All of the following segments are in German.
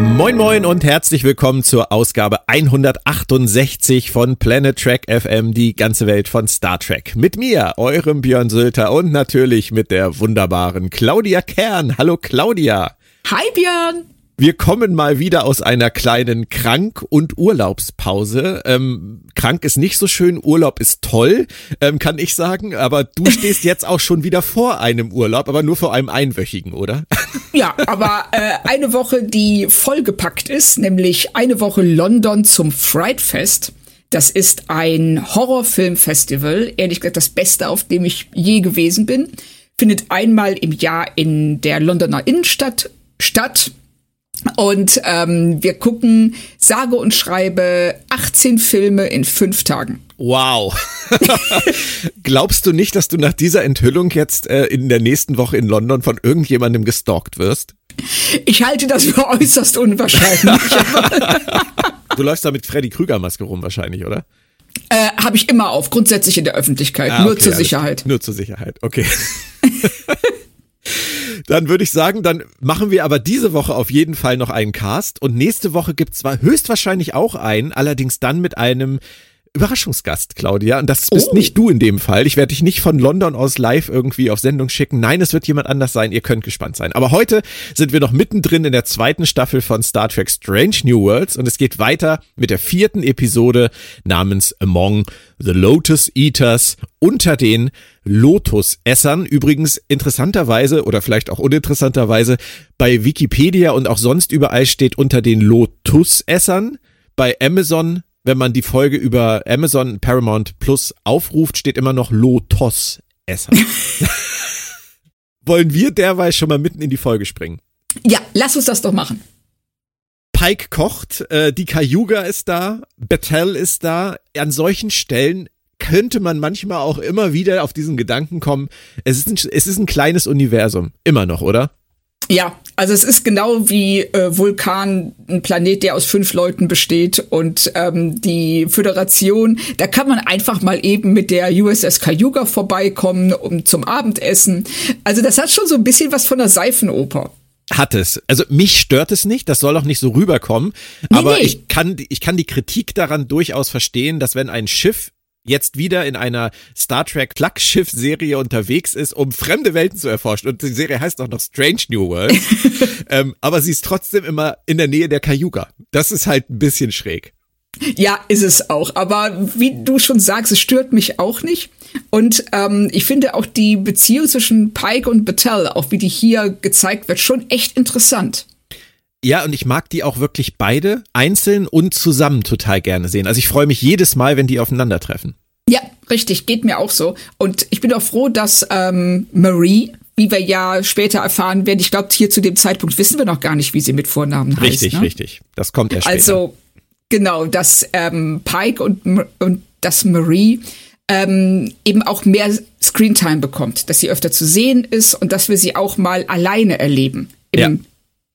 Moin moin und herzlich willkommen zur Ausgabe 168 von Planet Trek FM, die ganze Welt von Star Trek. Mit mir, eurem Björn Sülter und natürlich mit der wunderbaren Claudia Kern. Hallo Claudia. Hi Björn. Wir kommen mal wieder aus einer kleinen Krank- und Urlaubspause. Ähm, krank ist nicht so schön, Urlaub ist toll, ähm, kann ich sagen. Aber du stehst jetzt auch schon wieder vor einem Urlaub, aber nur vor einem einwöchigen, oder? Ja, aber äh, eine Woche, die vollgepackt ist, nämlich eine Woche London zum Fright Fest. Das ist ein Horrorfilmfestival, ehrlich gesagt das Beste, auf dem ich je gewesen bin. Findet einmal im Jahr in der Londoner Innenstadt statt und ähm, wir gucken sage und schreibe 18 Filme in fünf Tagen. Wow. Glaubst du nicht, dass du nach dieser Enthüllung jetzt äh, in der nächsten Woche in London von irgendjemandem gestalkt wirst? Ich halte das für äußerst unwahrscheinlich. du läufst da mit Freddy Krüger Maske rum wahrscheinlich, oder? Äh, Habe ich immer auf, grundsätzlich in der Öffentlichkeit, ah, nur okay, zur Sicherheit. Nur zur Sicherheit, okay. Dann würde ich sagen, dann machen wir aber diese Woche auf jeden Fall noch einen Cast und nächste Woche gibt es zwar höchstwahrscheinlich auch einen, allerdings dann mit einem Überraschungsgast, Claudia. Und das bist oh. nicht du in dem Fall. Ich werde dich nicht von London aus live irgendwie auf Sendung schicken. Nein, es wird jemand anders sein. Ihr könnt gespannt sein. Aber heute sind wir noch mittendrin in der zweiten Staffel von Star Trek Strange New Worlds und es geht weiter mit der vierten Episode namens Among the Lotus Eaters unter den Lotusessern. Übrigens interessanterweise oder vielleicht auch uninteressanterweise bei Wikipedia und auch sonst überall steht unter den Lotusessern. Bei Amazon, wenn man die Folge über Amazon Paramount Plus aufruft, steht immer noch Lotus-Esser. Wollen wir derweil schon mal mitten in die Folge springen? Ja, lass uns das doch machen. Pike kocht, äh, die Cayuga ist da, Battelle ist da. An solchen Stellen könnte man manchmal auch immer wieder auf diesen Gedanken kommen, es ist ein, es ist ein kleines Universum. Immer noch, oder? Ja, also es ist genau wie äh, Vulkan, ein Planet, der aus fünf Leuten besteht und ähm, die Föderation, da kann man einfach mal eben mit der USS Cayuga vorbeikommen um zum Abendessen. Also das hat schon so ein bisschen was von der Seifenoper. Hat es. Also mich stört es nicht, das soll auch nicht so rüberkommen. Nee, aber nee. ich kann, ich kann die Kritik daran durchaus verstehen, dass wenn ein Schiff jetzt wieder in einer Star Trek Flaggschiff-Serie unterwegs ist, um fremde Welten zu erforschen. Und die Serie heißt auch noch Strange New World. ähm, aber sie ist trotzdem immer in der Nähe der Cayuga. Das ist halt ein bisschen schräg. Ja, ist es auch. Aber wie du schon sagst, es stört mich auch nicht. Und ähm, ich finde auch die Beziehung zwischen Pike und Battelle, auch wie die hier gezeigt wird, schon echt interessant. Ja, und ich mag die auch wirklich beide einzeln und zusammen total gerne sehen. Also ich freue mich jedes Mal, wenn die aufeinandertreffen. Ja, richtig, geht mir auch so. Und ich bin auch froh, dass ähm, Marie, wie wir ja später erfahren werden, ich glaube, hier zu dem Zeitpunkt wissen wir noch gar nicht, wie sie mit Vornamen heißt. Richtig, ne? richtig. Das kommt erst später. Also, genau, dass ähm, Pike und, und dass Marie ähm, eben auch mehr Screentime bekommt, dass sie öfter zu sehen ist und dass wir sie auch mal alleine erleben. Im ja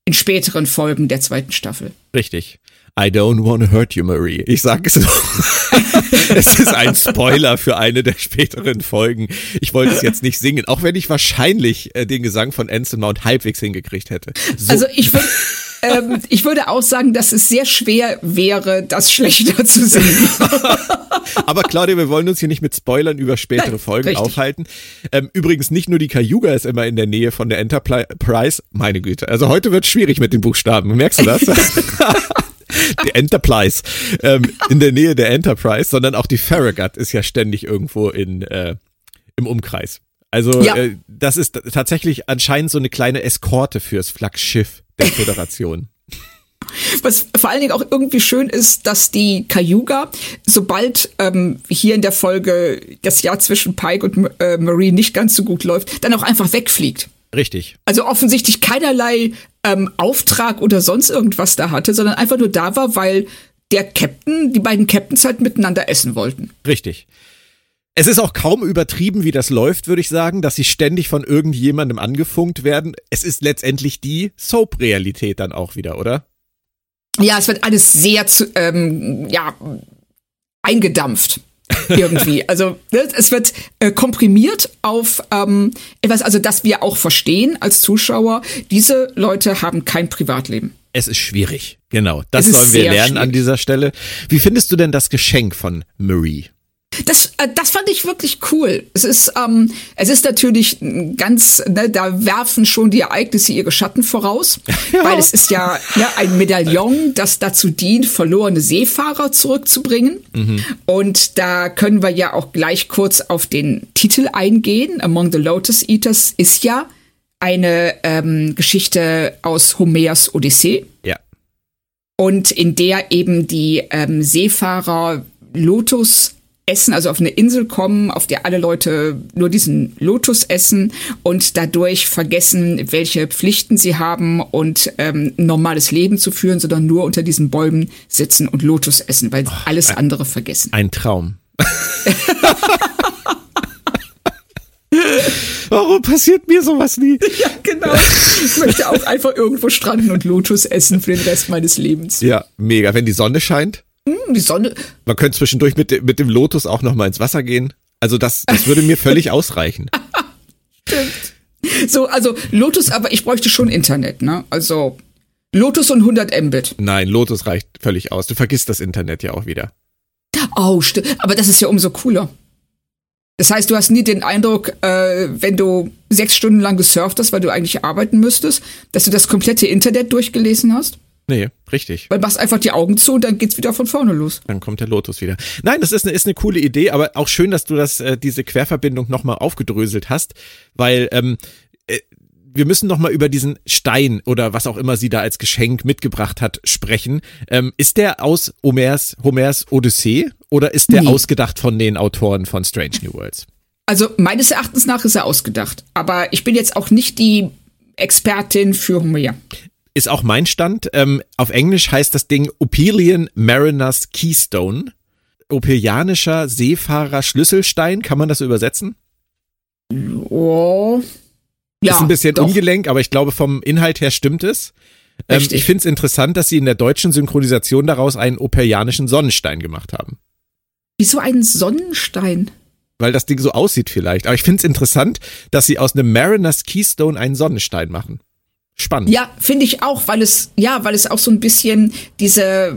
in späteren Folgen der zweiten Staffel. Richtig. I don't want to hurt you, Marie. Ich sag es noch. es ist ein Spoiler für eine der späteren Folgen. Ich wollte es jetzt nicht singen, auch wenn ich wahrscheinlich äh, den Gesang von Anson Mount halbwegs hingekriegt hätte. So. Also ich würde ähm, ich würde auch sagen, dass es sehr schwer wäre, das schlechter zu singen. Aber Claudia, wir wollen uns hier nicht mit Spoilern über spätere Nein, Folgen richtig. aufhalten. Ähm, übrigens, nicht nur die Cayuga ist immer in der Nähe von der Enterprise. Meine Güte. Also heute wird schwierig mit den Buchstaben. Merkst du das? die Enterprise ähm, in der Nähe der Enterprise, sondern auch die Farragut ist ja ständig irgendwo in äh, im Umkreis. Also ja. äh, das ist tatsächlich anscheinend so eine kleine Eskorte fürs Flaggschiff der Föderation. Was vor allen Dingen auch irgendwie schön ist, dass die Cayuga, sobald ähm, hier in der Folge das Jahr zwischen Pike und äh, Marie nicht ganz so gut läuft, dann auch einfach wegfliegt. Richtig. Also offensichtlich keinerlei ähm, Auftrag oder sonst irgendwas da hatte, sondern einfach nur da war, weil der Captain, die beiden Captains halt miteinander essen wollten. Richtig. Es ist auch kaum übertrieben, wie das läuft, würde ich sagen, dass sie ständig von irgendjemandem angefunkt werden. Es ist letztendlich die Soap-Realität dann auch wieder, oder? Ja, es wird alles sehr zu, ähm, ja, eingedampft. irgendwie. Also ne, es wird äh, komprimiert auf ähm, etwas, also dass wir auch verstehen als Zuschauer, diese Leute haben kein Privatleben. Es ist schwierig, genau. Das sollen wir lernen schwierig. an dieser Stelle. Wie findest du denn das Geschenk von Marie? Das, äh, das fand ich wirklich cool. Es ist, ähm, es ist natürlich ganz, ne, da werfen schon die Ereignisse ihre Schatten voraus, ja. weil es ist ja ne, ein Medaillon, das dazu dient, verlorene Seefahrer zurückzubringen. Mhm. Und da können wir ja auch gleich kurz auf den Titel eingehen. Among the Lotus Eaters ist ja eine ähm, Geschichte aus Homers Odyssee. Ja. Und in der eben die ähm, Seefahrer Lotus essen, also auf eine Insel kommen, auf der alle Leute nur diesen Lotus essen und dadurch vergessen, welche Pflichten sie haben und ähm, normales Leben zu führen, sondern nur unter diesen Bäumen sitzen und Lotus essen, weil oh, alles ein, andere vergessen. Ein Traum. Warum passiert mir sowas nie? Ja, genau. Ich möchte auch einfach irgendwo stranden und Lotus essen für den Rest meines Lebens. Ja, mega. Wenn die Sonne scheint. Hm, die Sonne. Man könnte zwischendurch mit, mit dem Lotus auch noch mal ins Wasser gehen. Also das, das würde mir völlig ausreichen. Stimmt. So, also Lotus, aber ich bräuchte schon Internet, ne? Also Lotus und 100 Mbit. Nein, Lotus reicht völlig aus. Du vergisst das Internet ja auch wieder. Oh, stimmt. Aber das ist ja umso cooler. Das heißt, du hast nie den Eindruck, äh, wenn du sechs Stunden lang gesurft hast, weil du eigentlich arbeiten müsstest, dass du das komplette Internet durchgelesen hast? Nee, richtig. Weil machst einfach die Augen zu und dann geht's wieder von vorne los. Dann kommt der Lotus wieder. Nein, das ist eine, ist eine coole Idee, aber auch schön, dass du das, äh, diese Querverbindung nochmal aufgedröselt hast, weil ähm, äh, wir müssen noch mal über diesen Stein oder was auch immer sie da als Geschenk mitgebracht hat sprechen. Ähm, ist der aus Homers, Homers Odyssee oder ist der nee. ausgedacht von den Autoren von Strange New Worlds? Also meines Erachtens nach ist er ausgedacht, aber ich bin jetzt auch nicht die Expertin für Homer ist auch mein Stand. Ähm, auf Englisch heißt das Ding Opelian Mariner's Keystone. Opelianischer Seefahrer Schlüsselstein, kann man das übersetzen? Oh. Ja, ist ein bisschen doch. ungelenk, aber ich glaube, vom Inhalt her stimmt es. Ähm, ich finde es interessant, dass sie in der deutschen Synchronisation daraus einen operianischen Sonnenstein gemacht haben. Wieso einen Sonnenstein? Weil das Ding so aussieht vielleicht. Aber ich finde es interessant, dass sie aus einem Mariner's Keystone einen Sonnenstein machen. Spannend. Ja, finde ich auch, weil es, ja, weil es auch so ein bisschen diese,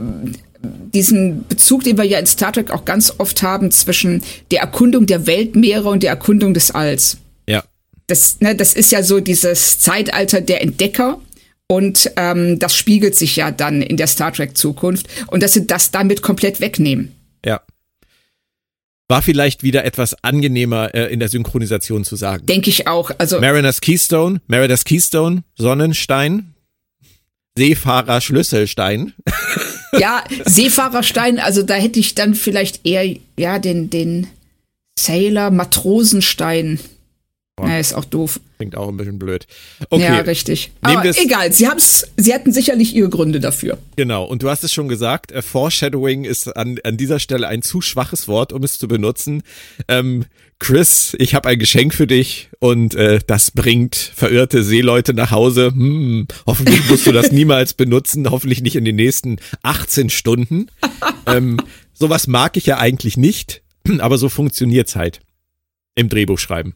diesen Bezug, den wir ja in Star Trek auch ganz oft haben zwischen der Erkundung der Weltmeere und der Erkundung des Alls. Ja. Das, ne, das ist ja so dieses Zeitalter der Entdecker. Und ähm, das spiegelt sich ja dann in der Star Trek Zukunft. Und dass sie das damit komplett wegnehmen. Ja war vielleicht wieder etwas angenehmer äh, in der Synchronisation zu sagen. Denke ich auch. Also Mariner's Keystone, Mariner's Keystone, Sonnenstein, Seefahrer Schlüsselstein. Ja, Seefahrerstein, also da hätte ich dann vielleicht eher ja den den Sailor Matrosenstein. Ja, ist auch doof. Klingt auch ein bisschen blöd. Okay. Ja, richtig. Aber egal, sie haben's, sie hatten sicherlich ihre Gründe dafür. Genau, und du hast es schon gesagt, äh, Foreshadowing ist an, an dieser Stelle ein zu schwaches Wort, um es zu benutzen. Ähm, Chris, ich habe ein Geschenk für dich und äh, das bringt verirrte Seeleute nach Hause. Hm, hoffentlich musst du das niemals benutzen, hoffentlich nicht in den nächsten 18 Stunden. ähm, sowas mag ich ja eigentlich nicht, aber so funktioniert's halt im Drehbuch schreiben.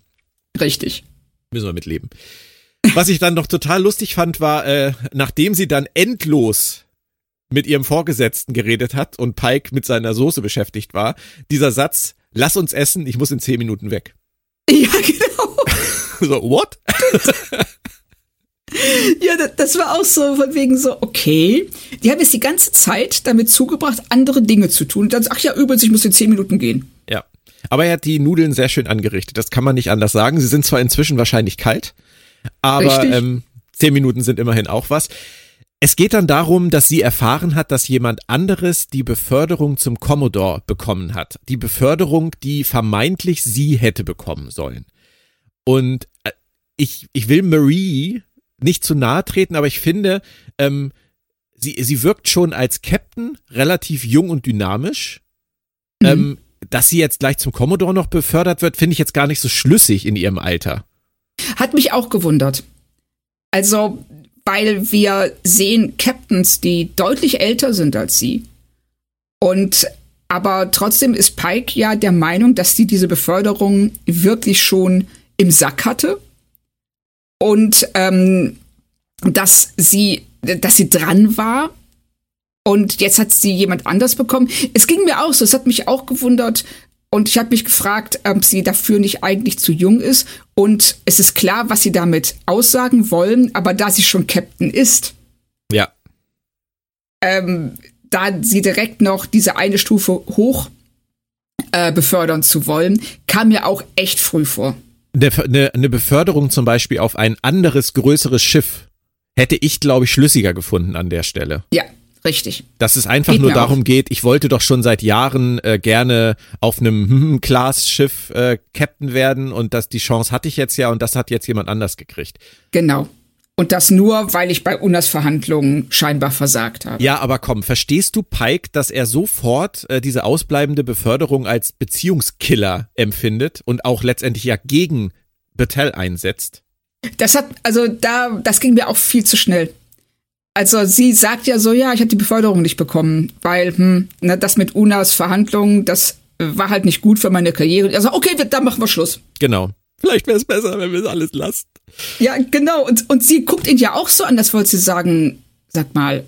Richtig. Müssen wir mitleben. Was ich dann noch total lustig fand, war, äh, nachdem sie dann endlos mit ihrem Vorgesetzten geredet hat und Pike mit seiner Soße beschäftigt war, dieser Satz, lass uns essen, ich muss in zehn Minuten weg. Ja, genau. so, what? ja, das war auch so von wegen so, okay. Die haben jetzt die ganze Zeit damit zugebracht, andere Dinge zu tun. Und dann, ach ja, übrigens, ich muss in zehn Minuten gehen. Aber er hat die Nudeln sehr schön angerichtet. Das kann man nicht anders sagen. Sie sind zwar inzwischen wahrscheinlich kalt, aber ähm, zehn Minuten sind immerhin auch was. Es geht dann darum, dass sie erfahren hat, dass jemand anderes die Beförderung zum Commodore bekommen hat. Die Beförderung, die vermeintlich sie hätte bekommen sollen. Und äh, ich, ich will Marie nicht zu nahe treten, aber ich finde, ähm, sie, sie wirkt schon als Captain relativ jung und dynamisch. Mhm. Ähm, dass sie jetzt gleich zum Commodore noch befördert wird, finde ich jetzt gar nicht so schlüssig in ihrem Alter. Hat mich auch gewundert. Also, weil wir sehen Captains, die deutlich älter sind als sie. Und aber trotzdem ist Pike ja der Meinung, dass sie diese Beförderung wirklich schon im Sack hatte. Und ähm, dass sie, dass sie dran war. Und jetzt hat sie jemand anders bekommen. Es ging mir auch so, es hat mich auch gewundert. Und ich habe mich gefragt, ob sie dafür nicht eigentlich zu jung ist. Und es ist klar, was sie damit aussagen wollen, aber da sie schon Captain ist. Ja. Ähm, da sie direkt noch diese eine Stufe hoch äh, befördern zu wollen, kam mir auch echt früh vor. Eine, eine Beförderung zum Beispiel auf ein anderes, größeres Schiff hätte ich, glaube ich, schlüssiger gefunden an der Stelle. Ja, richtig. Dass es einfach geht nur darum auch. geht, ich wollte doch schon seit Jahren äh, gerne auf einem Class-Schiff äh, Captain werden und das, die Chance hatte ich jetzt ja und das hat jetzt jemand anders gekriegt. Genau. Und das nur, weil ich bei Unas Verhandlungen scheinbar versagt habe. Ja, aber komm, verstehst du Pike, dass er sofort äh, diese ausbleibende Beförderung als Beziehungskiller empfindet und auch letztendlich ja gegen Battelle einsetzt? Das hat, also da, das ging mir auch viel zu schnell. Also sie sagt ja so, ja, ich habe die Beförderung nicht bekommen, weil hm, na, das mit Unas Verhandlungen, das war halt nicht gut für meine Karriere. Also okay, dann machen wir Schluss. Genau. Vielleicht wäre es besser, wenn wir es alles lassen. Ja, genau. Und, und sie guckt ihn ja auch so an, das wollte sie sagen, sag mal,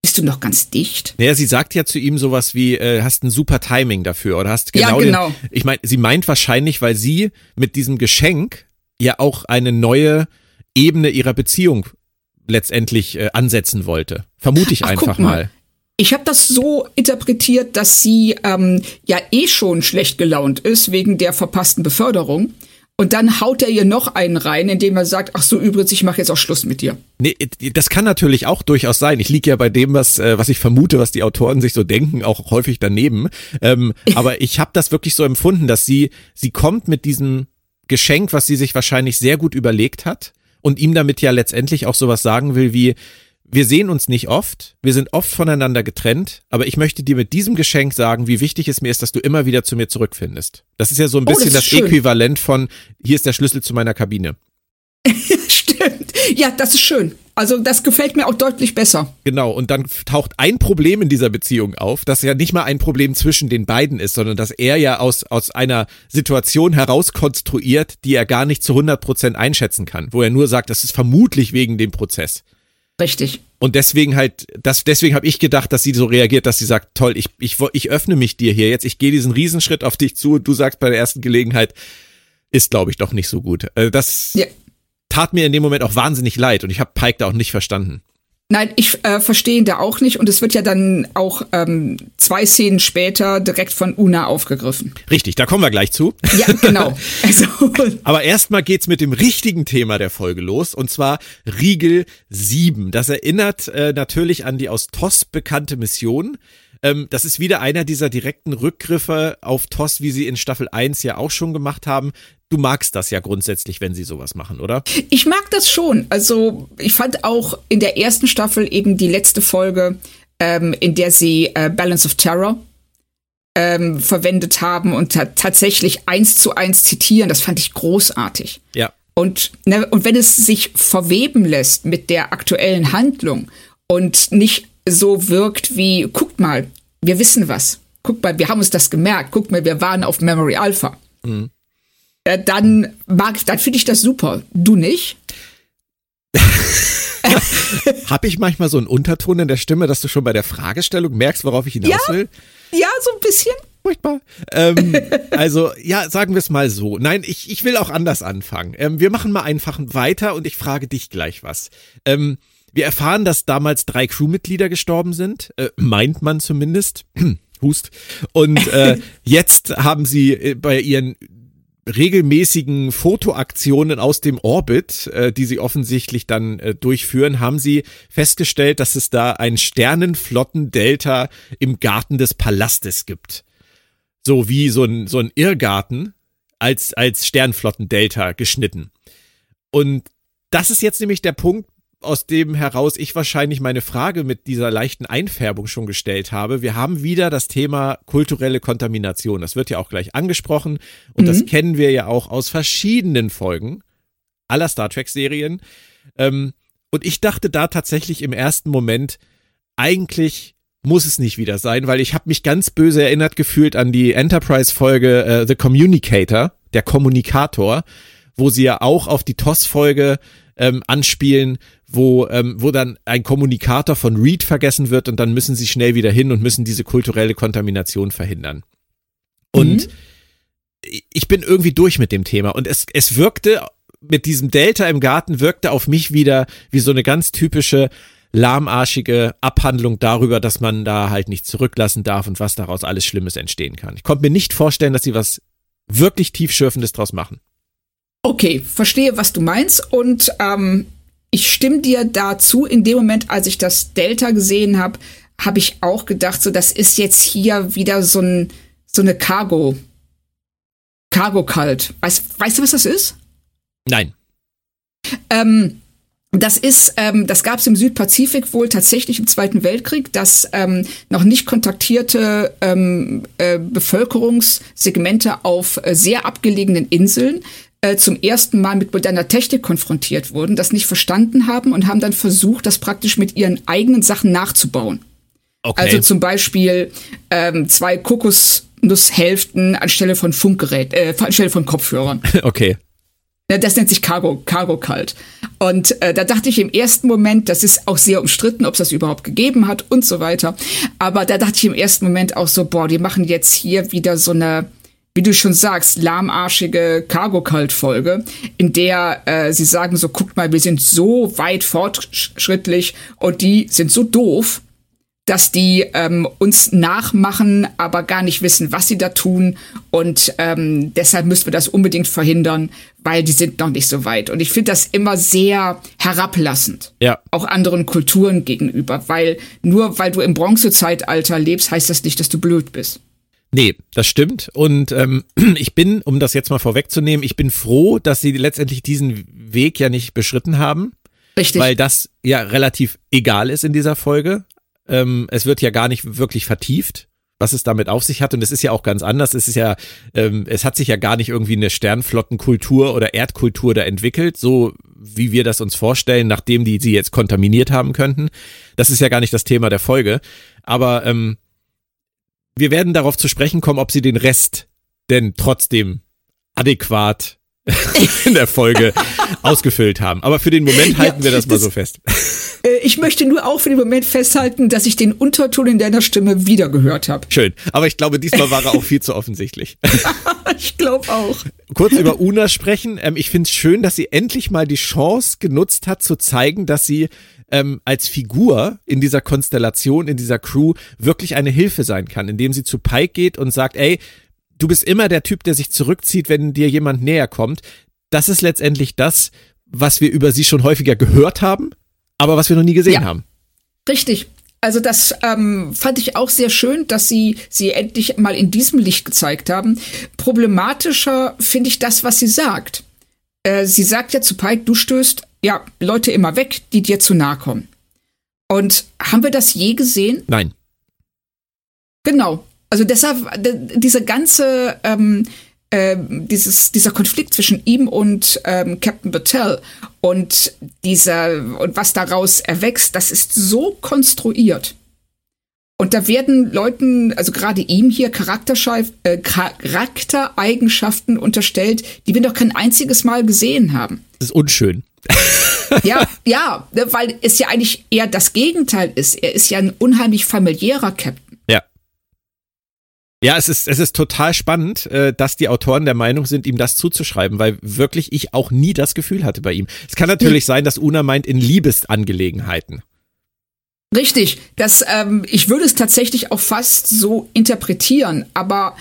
bist du noch ganz dicht? Naja, sie sagt ja zu ihm sowas wie, äh, hast ein super Timing dafür oder hast genau. Ja, genau. Den, ich meine, sie meint wahrscheinlich, weil sie mit diesem Geschenk ja auch eine neue Ebene ihrer Beziehung letztendlich äh, ansetzen wollte. Vermute ich Ach, einfach mal. mal. Ich habe das so interpretiert, dass sie ähm, ja eh schon schlecht gelaunt ist wegen der verpassten Beförderung und dann haut er ihr noch einen rein, indem er sagt, ach so, übrigens, ich mache jetzt auch Schluss mit dir. Nee, das kann natürlich auch durchaus sein. Ich liege ja bei dem, was, äh, was ich vermute, was die Autoren sich so denken, auch häufig daneben. Ähm, aber ich habe das wirklich so empfunden, dass sie, sie kommt mit diesem Geschenk, was sie sich wahrscheinlich sehr gut überlegt hat und ihm damit ja letztendlich auch sowas sagen will wie, wir sehen uns nicht oft, wir sind oft voneinander getrennt, aber ich möchte dir mit diesem Geschenk sagen, wie wichtig es mir ist, dass du immer wieder zu mir zurückfindest. Das ist ja so ein bisschen oh, das, das Äquivalent von, hier ist der Schlüssel zu meiner Kabine. Stimmt. Ja, das ist schön. Also das gefällt mir auch deutlich besser. Genau, und dann taucht ein Problem in dieser Beziehung auf, das ja nicht mal ein Problem zwischen den beiden ist, sondern dass er ja aus, aus einer Situation heraus konstruiert, die er gar nicht zu 100 Prozent einschätzen kann, wo er nur sagt, das ist vermutlich wegen dem Prozess. Richtig. Und deswegen halt, das, deswegen habe ich gedacht, dass sie so reagiert, dass sie sagt, toll, ich, ich, ich öffne mich dir hier jetzt, ich gehe diesen Riesenschritt auf dich zu und du sagst bei der ersten Gelegenheit, ist, glaube ich, doch nicht so gut. Also das ja. Tat mir in dem Moment auch wahnsinnig leid und ich habe Pike da auch nicht verstanden. Nein, ich äh, verstehe ihn da auch nicht und es wird ja dann auch ähm, zwei Szenen später direkt von Una aufgegriffen. Richtig, da kommen wir gleich zu. Ja, genau. Also. Aber erstmal geht's mit dem richtigen Thema der Folge los und zwar Riegel 7. Das erinnert äh, natürlich an die aus TOS bekannte Mission. Ähm, das ist wieder einer dieser direkten Rückgriffe auf TOS, wie sie in Staffel 1 ja auch schon gemacht haben. Du magst das ja grundsätzlich, wenn sie sowas machen, oder? Ich mag das schon. Also ich fand auch in der ersten Staffel eben die letzte Folge, ähm, in der sie äh, Balance of Terror ähm, verwendet haben und tatsächlich eins zu eins zitieren. Das fand ich großartig. Ja. Und, ne, und wenn es sich verweben lässt mit der aktuellen Handlung und nicht so wirkt wie, guckt mal, wir wissen was. Guckt mal, wir haben uns das gemerkt. Guckt mal, wir waren auf Memory Alpha. Mhm. Äh, dann mag, dann finde ich das super. Du nicht? Habe ich manchmal so einen Unterton in der Stimme, dass du schon bei der Fragestellung merkst, worauf ich hinaus ja, will? Ja, so ein bisschen. Furchtbar. Ähm, also, ja, sagen wir es mal so. Nein, ich, ich will auch anders anfangen. Ähm, wir machen mal einfach weiter und ich frage dich gleich was. Ähm, wir erfahren, dass damals drei Crewmitglieder gestorben sind, äh, meint man zumindest. Hust. Und äh, jetzt haben sie äh, bei ihren regelmäßigen Fotoaktionen aus dem Orbit, äh, die sie offensichtlich dann äh, durchführen, haben sie festgestellt, dass es da ein Sternenflotten-Delta im Garten des Palastes gibt. So wie so ein, so ein Irrgarten als, als Sternflotten-Delta geschnitten. Und das ist jetzt nämlich der Punkt, aus dem heraus ich wahrscheinlich meine Frage mit dieser leichten Einfärbung schon gestellt habe. Wir haben wieder das Thema kulturelle Kontamination. Das wird ja auch gleich angesprochen und mhm. das kennen wir ja auch aus verschiedenen Folgen aller Star Trek-Serien. Ähm, und ich dachte da tatsächlich im ersten Moment, eigentlich muss es nicht wieder sein, weil ich habe mich ganz böse erinnert gefühlt an die Enterprise-Folge äh, The Communicator, der Kommunikator, wo sie ja auch auf die TOS-Folge ähm, anspielen, wo, ähm, wo dann ein Kommunikator von Reed vergessen wird und dann müssen sie schnell wieder hin und müssen diese kulturelle Kontamination verhindern. Und mhm. ich bin irgendwie durch mit dem Thema und es, es wirkte mit diesem Delta im Garten wirkte auf mich wieder wie so eine ganz typische lahmarschige Abhandlung darüber, dass man da halt nicht zurücklassen darf und was daraus alles Schlimmes entstehen kann. Ich konnte mir nicht vorstellen, dass sie was wirklich tiefschürfendes draus machen. Okay, verstehe, was du meinst und ähm, ich stimme dir dazu. In dem Moment, als ich das Delta gesehen habe, habe ich auch gedacht, so das ist jetzt hier wieder so ein so eine Cargo Cargo Cult. Weißt, weißt du, was das ist? Nein. Ähm, das ist, ähm, das gab es im Südpazifik wohl tatsächlich im Zweiten Weltkrieg, dass ähm, noch nicht kontaktierte ähm, äh, Bevölkerungssegmente auf äh, sehr abgelegenen Inseln äh, zum ersten Mal mit moderner Technik konfrontiert wurden, das nicht verstanden haben und haben dann versucht, das praktisch mit ihren eigenen Sachen nachzubauen. Okay. Also zum Beispiel ähm, zwei Kokosnusshälften anstelle von Funkgerät, äh, anstelle von Kopfhörern. Okay. Das nennt sich Cargo, Cargo Cult. Und äh, da dachte ich im ersten Moment, das ist auch sehr umstritten, ob es das überhaupt gegeben hat und so weiter. Aber da dachte ich im ersten Moment auch so, boah, die machen jetzt hier wieder so eine, wie du schon sagst, lahmarschige Cargo Cult Folge, in der äh, sie sagen so, guck mal, wir sind so weit fortschrittlich und die sind so doof dass die ähm, uns nachmachen, aber gar nicht wissen, was sie da tun. Und ähm, deshalb müssen wir das unbedingt verhindern, weil die sind noch nicht so weit. Und ich finde das immer sehr herablassend. Ja. Auch anderen Kulturen gegenüber. Weil nur weil du im Bronzezeitalter lebst, heißt das nicht, dass du blöd bist. Nee, das stimmt. Und ähm, ich bin, um das jetzt mal vorwegzunehmen, ich bin froh, dass sie letztendlich diesen Weg ja nicht beschritten haben. Richtig. Weil das ja relativ egal ist in dieser Folge. Ähm, es wird ja gar nicht wirklich vertieft, was es damit auf sich hat. Und es ist ja auch ganz anders. Es ist ja, ähm, es hat sich ja gar nicht irgendwie eine Sternflottenkultur oder Erdkultur da entwickelt, so wie wir das uns vorstellen, nachdem die sie jetzt kontaminiert haben könnten. Das ist ja gar nicht das Thema der Folge. Aber ähm, wir werden darauf zu sprechen kommen, ob sie den Rest denn trotzdem adäquat in der Folge ausgefüllt haben. Aber für den Moment halten ja, wir das mal so fest. Äh, ich möchte nur auch für den Moment festhalten, dass ich den Unterton in deiner Stimme wieder gehört habe. Schön. Aber ich glaube, diesmal war er auch viel zu offensichtlich. ich glaube auch. Kurz über Una sprechen. Ähm, ich finde es schön, dass sie endlich mal die Chance genutzt hat, zu zeigen, dass sie ähm, als Figur in dieser Konstellation, in dieser Crew wirklich eine Hilfe sein kann, indem sie zu Pike geht und sagt, ey, du bist immer der Typ, der sich zurückzieht, wenn dir jemand näher kommt. Das ist letztendlich das, was wir über sie schon häufiger gehört haben, aber was wir noch nie gesehen ja, haben. Richtig. Also das ähm, fand ich auch sehr schön, dass sie sie endlich mal in diesem Licht gezeigt haben. Problematischer finde ich das, was sie sagt. Äh, sie sagt ja zu Pike, du stößt ja Leute immer weg, die dir zu nahe kommen. Und haben wir das je gesehen? Nein. Genau. Also deshalb, diese ganze, ähm, äh, dieses, dieser Konflikt zwischen ihm und ähm, Captain Battelle und dieser, und was daraus erwächst, das ist so konstruiert. Und da werden Leuten, also gerade ihm hier äh, Charaktereigenschaften unterstellt, die wir noch kein einziges Mal gesehen haben. Das ist unschön. ja, ja, weil es ja eigentlich eher das Gegenteil ist. Er ist ja ein unheimlich familiärer Captain. Ja, es ist, es ist total spannend, äh, dass die Autoren der Meinung sind, ihm das zuzuschreiben, weil wirklich ich auch nie das Gefühl hatte bei ihm. Es kann natürlich sein, dass Una meint in Liebesangelegenheiten. Richtig, das, ähm, ich würde es tatsächlich auch fast so interpretieren, aber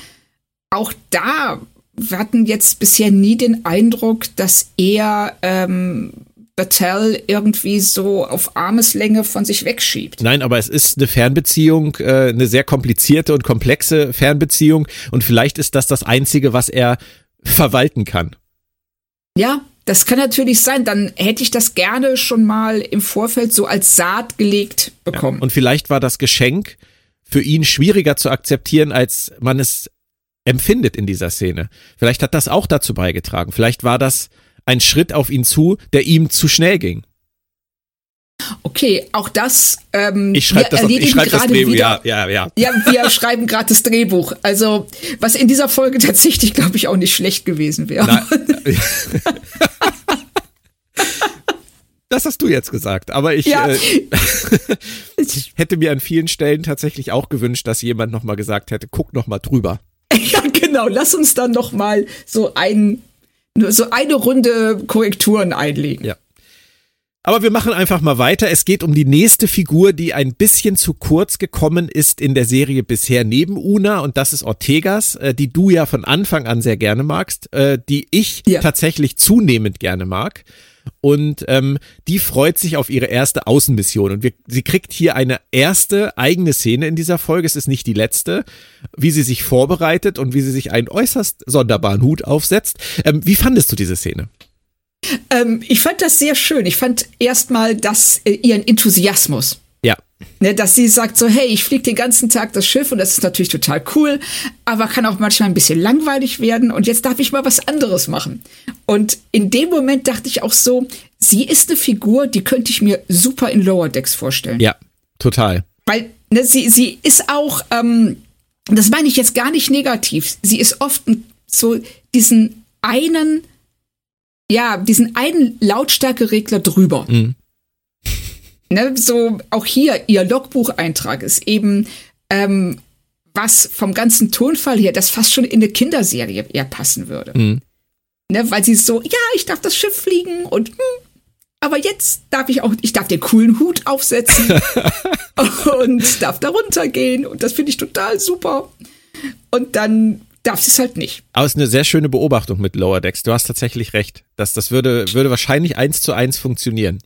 auch da wir hatten jetzt bisher nie den Eindruck, dass er ähm, Battelle irgendwie so auf Armeslänge von sich wegschiebt. Nein, aber es ist eine Fernbeziehung, äh, eine sehr komplizierte und komplexe Fernbeziehung und vielleicht ist das das Einzige, was er verwalten kann. Ja, das kann natürlich sein. Dann hätte ich das gerne schon mal im Vorfeld so als Saat gelegt bekommen. Ja, und vielleicht war das Geschenk für ihn schwieriger zu akzeptieren, als man es empfindet in dieser Szene. Vielleicht hat das auch dazu beigetragen. Vielleicht war das ein Schritt auf ihn zu, der ihm zu schnell ging. Okay, auch das. Ähm, ich schreibe das, ich schreib das Drehbuch, wieder, ja, ja, ja. Ja, wir schreiben gerade das Drehbuch. Also, was in dieser Folge tatsächlich, glaube ich, auch nicht schlecht gewesen wäre. Das hast du jetzt gesagt, aber ich, ja. äh, ich hätte mir an vielen Stellen tatsächlich auch gewünscht, dass jemand nochmal gesagt hätte, guck nochmal drüber. Ja, genau, lass uns dann nochmal so ein, so eine Runde Korrekturen einlegen. Ja. Aber wir machen einfach mal weiter. Es geht um die nächste Figur, die ein bisschen zu kurz gekommen ist in der Serie bisher neben Una und das ist Ortegas, äh, die du ja von Anfang an sehr gerne magst, äh, die ich ja. tatsächlich zunehmend gerne mag. Und ähm, die freut sich auf ihre erste Außenmission. Und wir, sie kriegt hier eine erste eigene Szene in dieser Folge. Es ist nicht die letzte, wie sie sich vorbereitet und wie sie sich einen äußerst sonderbaren Hut aufsetzt. Ähm, wie fandest du diese Szene? Ähm, ich fand das sehr schön. Ich fand erstmal dass äh, ihren Enthusiasmus. Ne, dass sie sagt so, hey, ich fliege den ganzen Tag das Schiff und das ist natürlich total cool, aber kann auch manchmal ein bisschen langweilig werden und jetzt darf ich mal was anderes machen. Und in dem Moment dachte ich auch so, sie ist eine Figur, die könnte ich mir super in Lower Decks vorstellen. Ja, total. Weil ne, sie, sie ist auch, ähm, das meine ich jetzt gar nicht negativ, sie ist oft so diesen einen ja, diesen einen Lautstärkeregler drüber. Mhm. Ne, so auch hier, ihr Logbucheintrag ist eben ähm, was vom ganzen Tonfall her, das fast schon in eine Kinderserie eher passen würde. Mhm. Ne, weil sie so, ja, ich darf das Schiff fliegen und hm, aber jetzt darf ich auch, ich darf den coolen Hut aufsetzen und darf da runtergehen und das finde ich total super. Und dann darf sie es halt nicht. Aber es ist eine sehr schöne Beobachtung mit Lower Decks. Du hast tatsächlich recht. Das, das würde, würde wahrscheinlich eins zu eins funktionieren.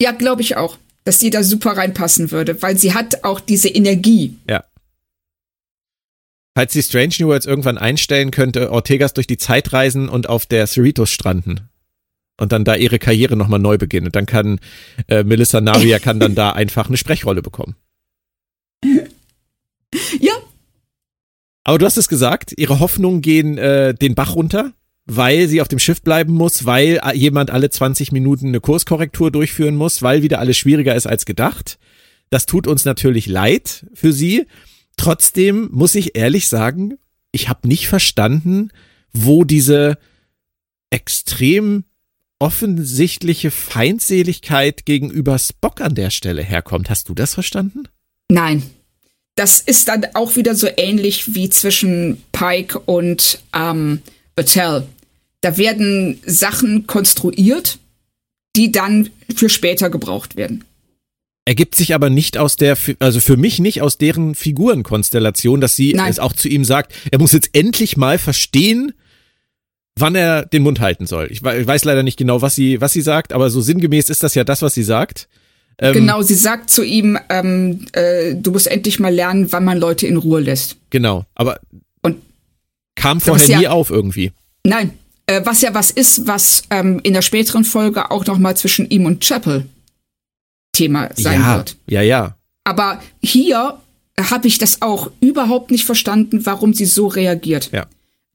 Ja, glaube ich auch, dass die da super reinpassen würde, weil sie hat auch diese Energie. Ja. Falls sie Strange New Worlds irgendwann einstellen könnte, Ortegas durch die Zeit reisen und auf der Cerritos stranden. Und dann da ihre Karriere nochmal neu beginnen. Und dann kann äh, Melissa Navia kann dann da einfach eine Sprechrolle bekommen. Ja, aber du hast es gesagt, ihre Hoffnungen gehen äh, den Bach runter, weil sie auf dem Schiff bleiben muss, weil jemand alle 20 Minuten eine Kurskorrektur durchführen muss, weil wieder alles schwieriger ist als gedacht. Das tut uns natürlich leid für sie. Trotzdem muss ich ehrlich sagen, ich habe nicht verstanden, wo diese extrem offensichtliche Feindseligkeit gegenüber Spock an der Stelle herkommt. Hast du das verstanden? Nein, das ist dann auch wieder so ähnlich wie zwischen Pike und ähm, Battelle. Da werden Sachen konstruiert, die dann für später gebraucht werden. Ergibt sich aber nicht aus der, also für mich nicht aus deren Figurenkonstellation, dass sie Nein. es auch zu ihm sagt, er muss jetzt endlich mal verstehen, wann er den Mund halten soll. Ich weiß leider nicht genau, was sie, was sie sagt, aber so sinngemäß ist das ja das, was sie sagt. Ähm, genau, sie sagt zu ihm, ähm, äh, du musst endlich mal lernen, wann man Leute in Ruhe lässt. Genau, aber und kam vorher ja, nie auf irgendwie. Nein, äh, was ja was ist, was ähm, in der späteren Folge auch noch mal zwischen ihm und Chapel Thema sein ja, wird. Ja, ja. Aber hier habe ich das auch überhaupt nicht verstanden, warum sie so reagiert. Ja.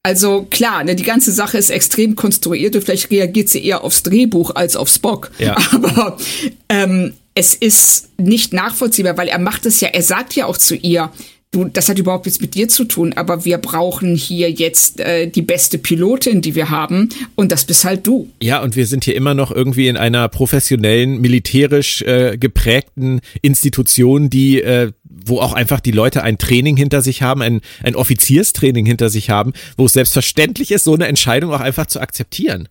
Also klar, ne, die ganze Sache ist extrem konstruiert und vielleicht reagiert sie eher aufs Drehbuch als auf Spock. Ja. Aber ähm, es ist nicht nachvollziehbar, weil er macht es ja, er sagt ja auch zu ihr, du, das hat überhaupt nichts mit dir zu tun, aber wir brauchen hier jetzt äh, die beste Pilotin, die wir haben, und das bist halt du. Ja, und wir sind hier immer noch irgendwie in einer professionellen, militärisch äh, geprägten Institution, die äh, wo auch einfach die Leute ein Training hinter sich haben, ein, ein Offizierstraining hinter sich haben, wo es selbstverständlich ist, so eine Entscheidung auch einfach zu akzeptieren.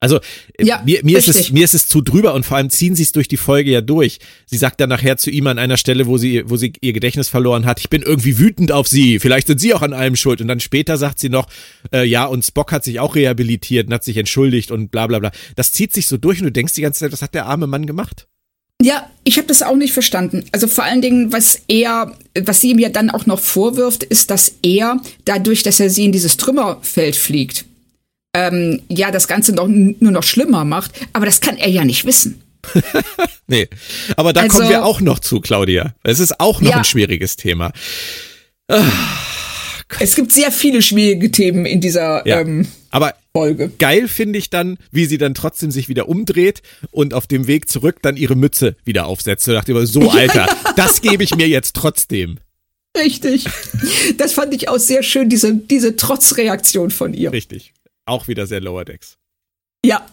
Also äh, ja, mir, mir ist es mir ist es zu drüber und vor allem ziehen sie es durch die Folge ja durch. Sie sagt dann nachher zu ihm an einer Stelle, wo sie wo sie ihr Gedächtnis verloren hat, ich bin irgendwie wütend auf sie. Vielleicht sind sie auch an allem schuld. Und dann später sagt sie noch, äh, ja und Spock hat sich auch rehabilitiert und hat sich entschuldigt und bla bla bla. Das zieht sich so durch und du denkst die ganze Zeit, was hat der arme Mann gemacht? Ja, ich habe das auch nicht verstanden. Also vor allen Dingen, was er, was sie ihm ja dann auch noch vorwirft, ist, dass er dadurch, dass er sie in dieses Trümmerfeld fliegt, ähm, ja das Ganze noch, nur noch schlimmer macht. Aber das kann er ja nicht wissen. nee, aber da Also- kommen wir auch noch zu, Claudia. Es ist auch noch Ja. ein schwieriges Thema. Es gibt sehr viele schwierige Themen in dieser Ja. ähm, Aber Folge. geil finde ich dann, wie sie dann trotzdem sich wieder umdreht und auf dem Weg zurück dann ihre Mütze wieder aufsetzt. Und dachte ich immer, so Alter, das gebe ich mir jetzt trotzdem. Richtig. Das fand ich auch sehr schön, diese, diese Trotzreaktion von ihr. Richtig. Auch wieder sehr Lower Decks. Ja,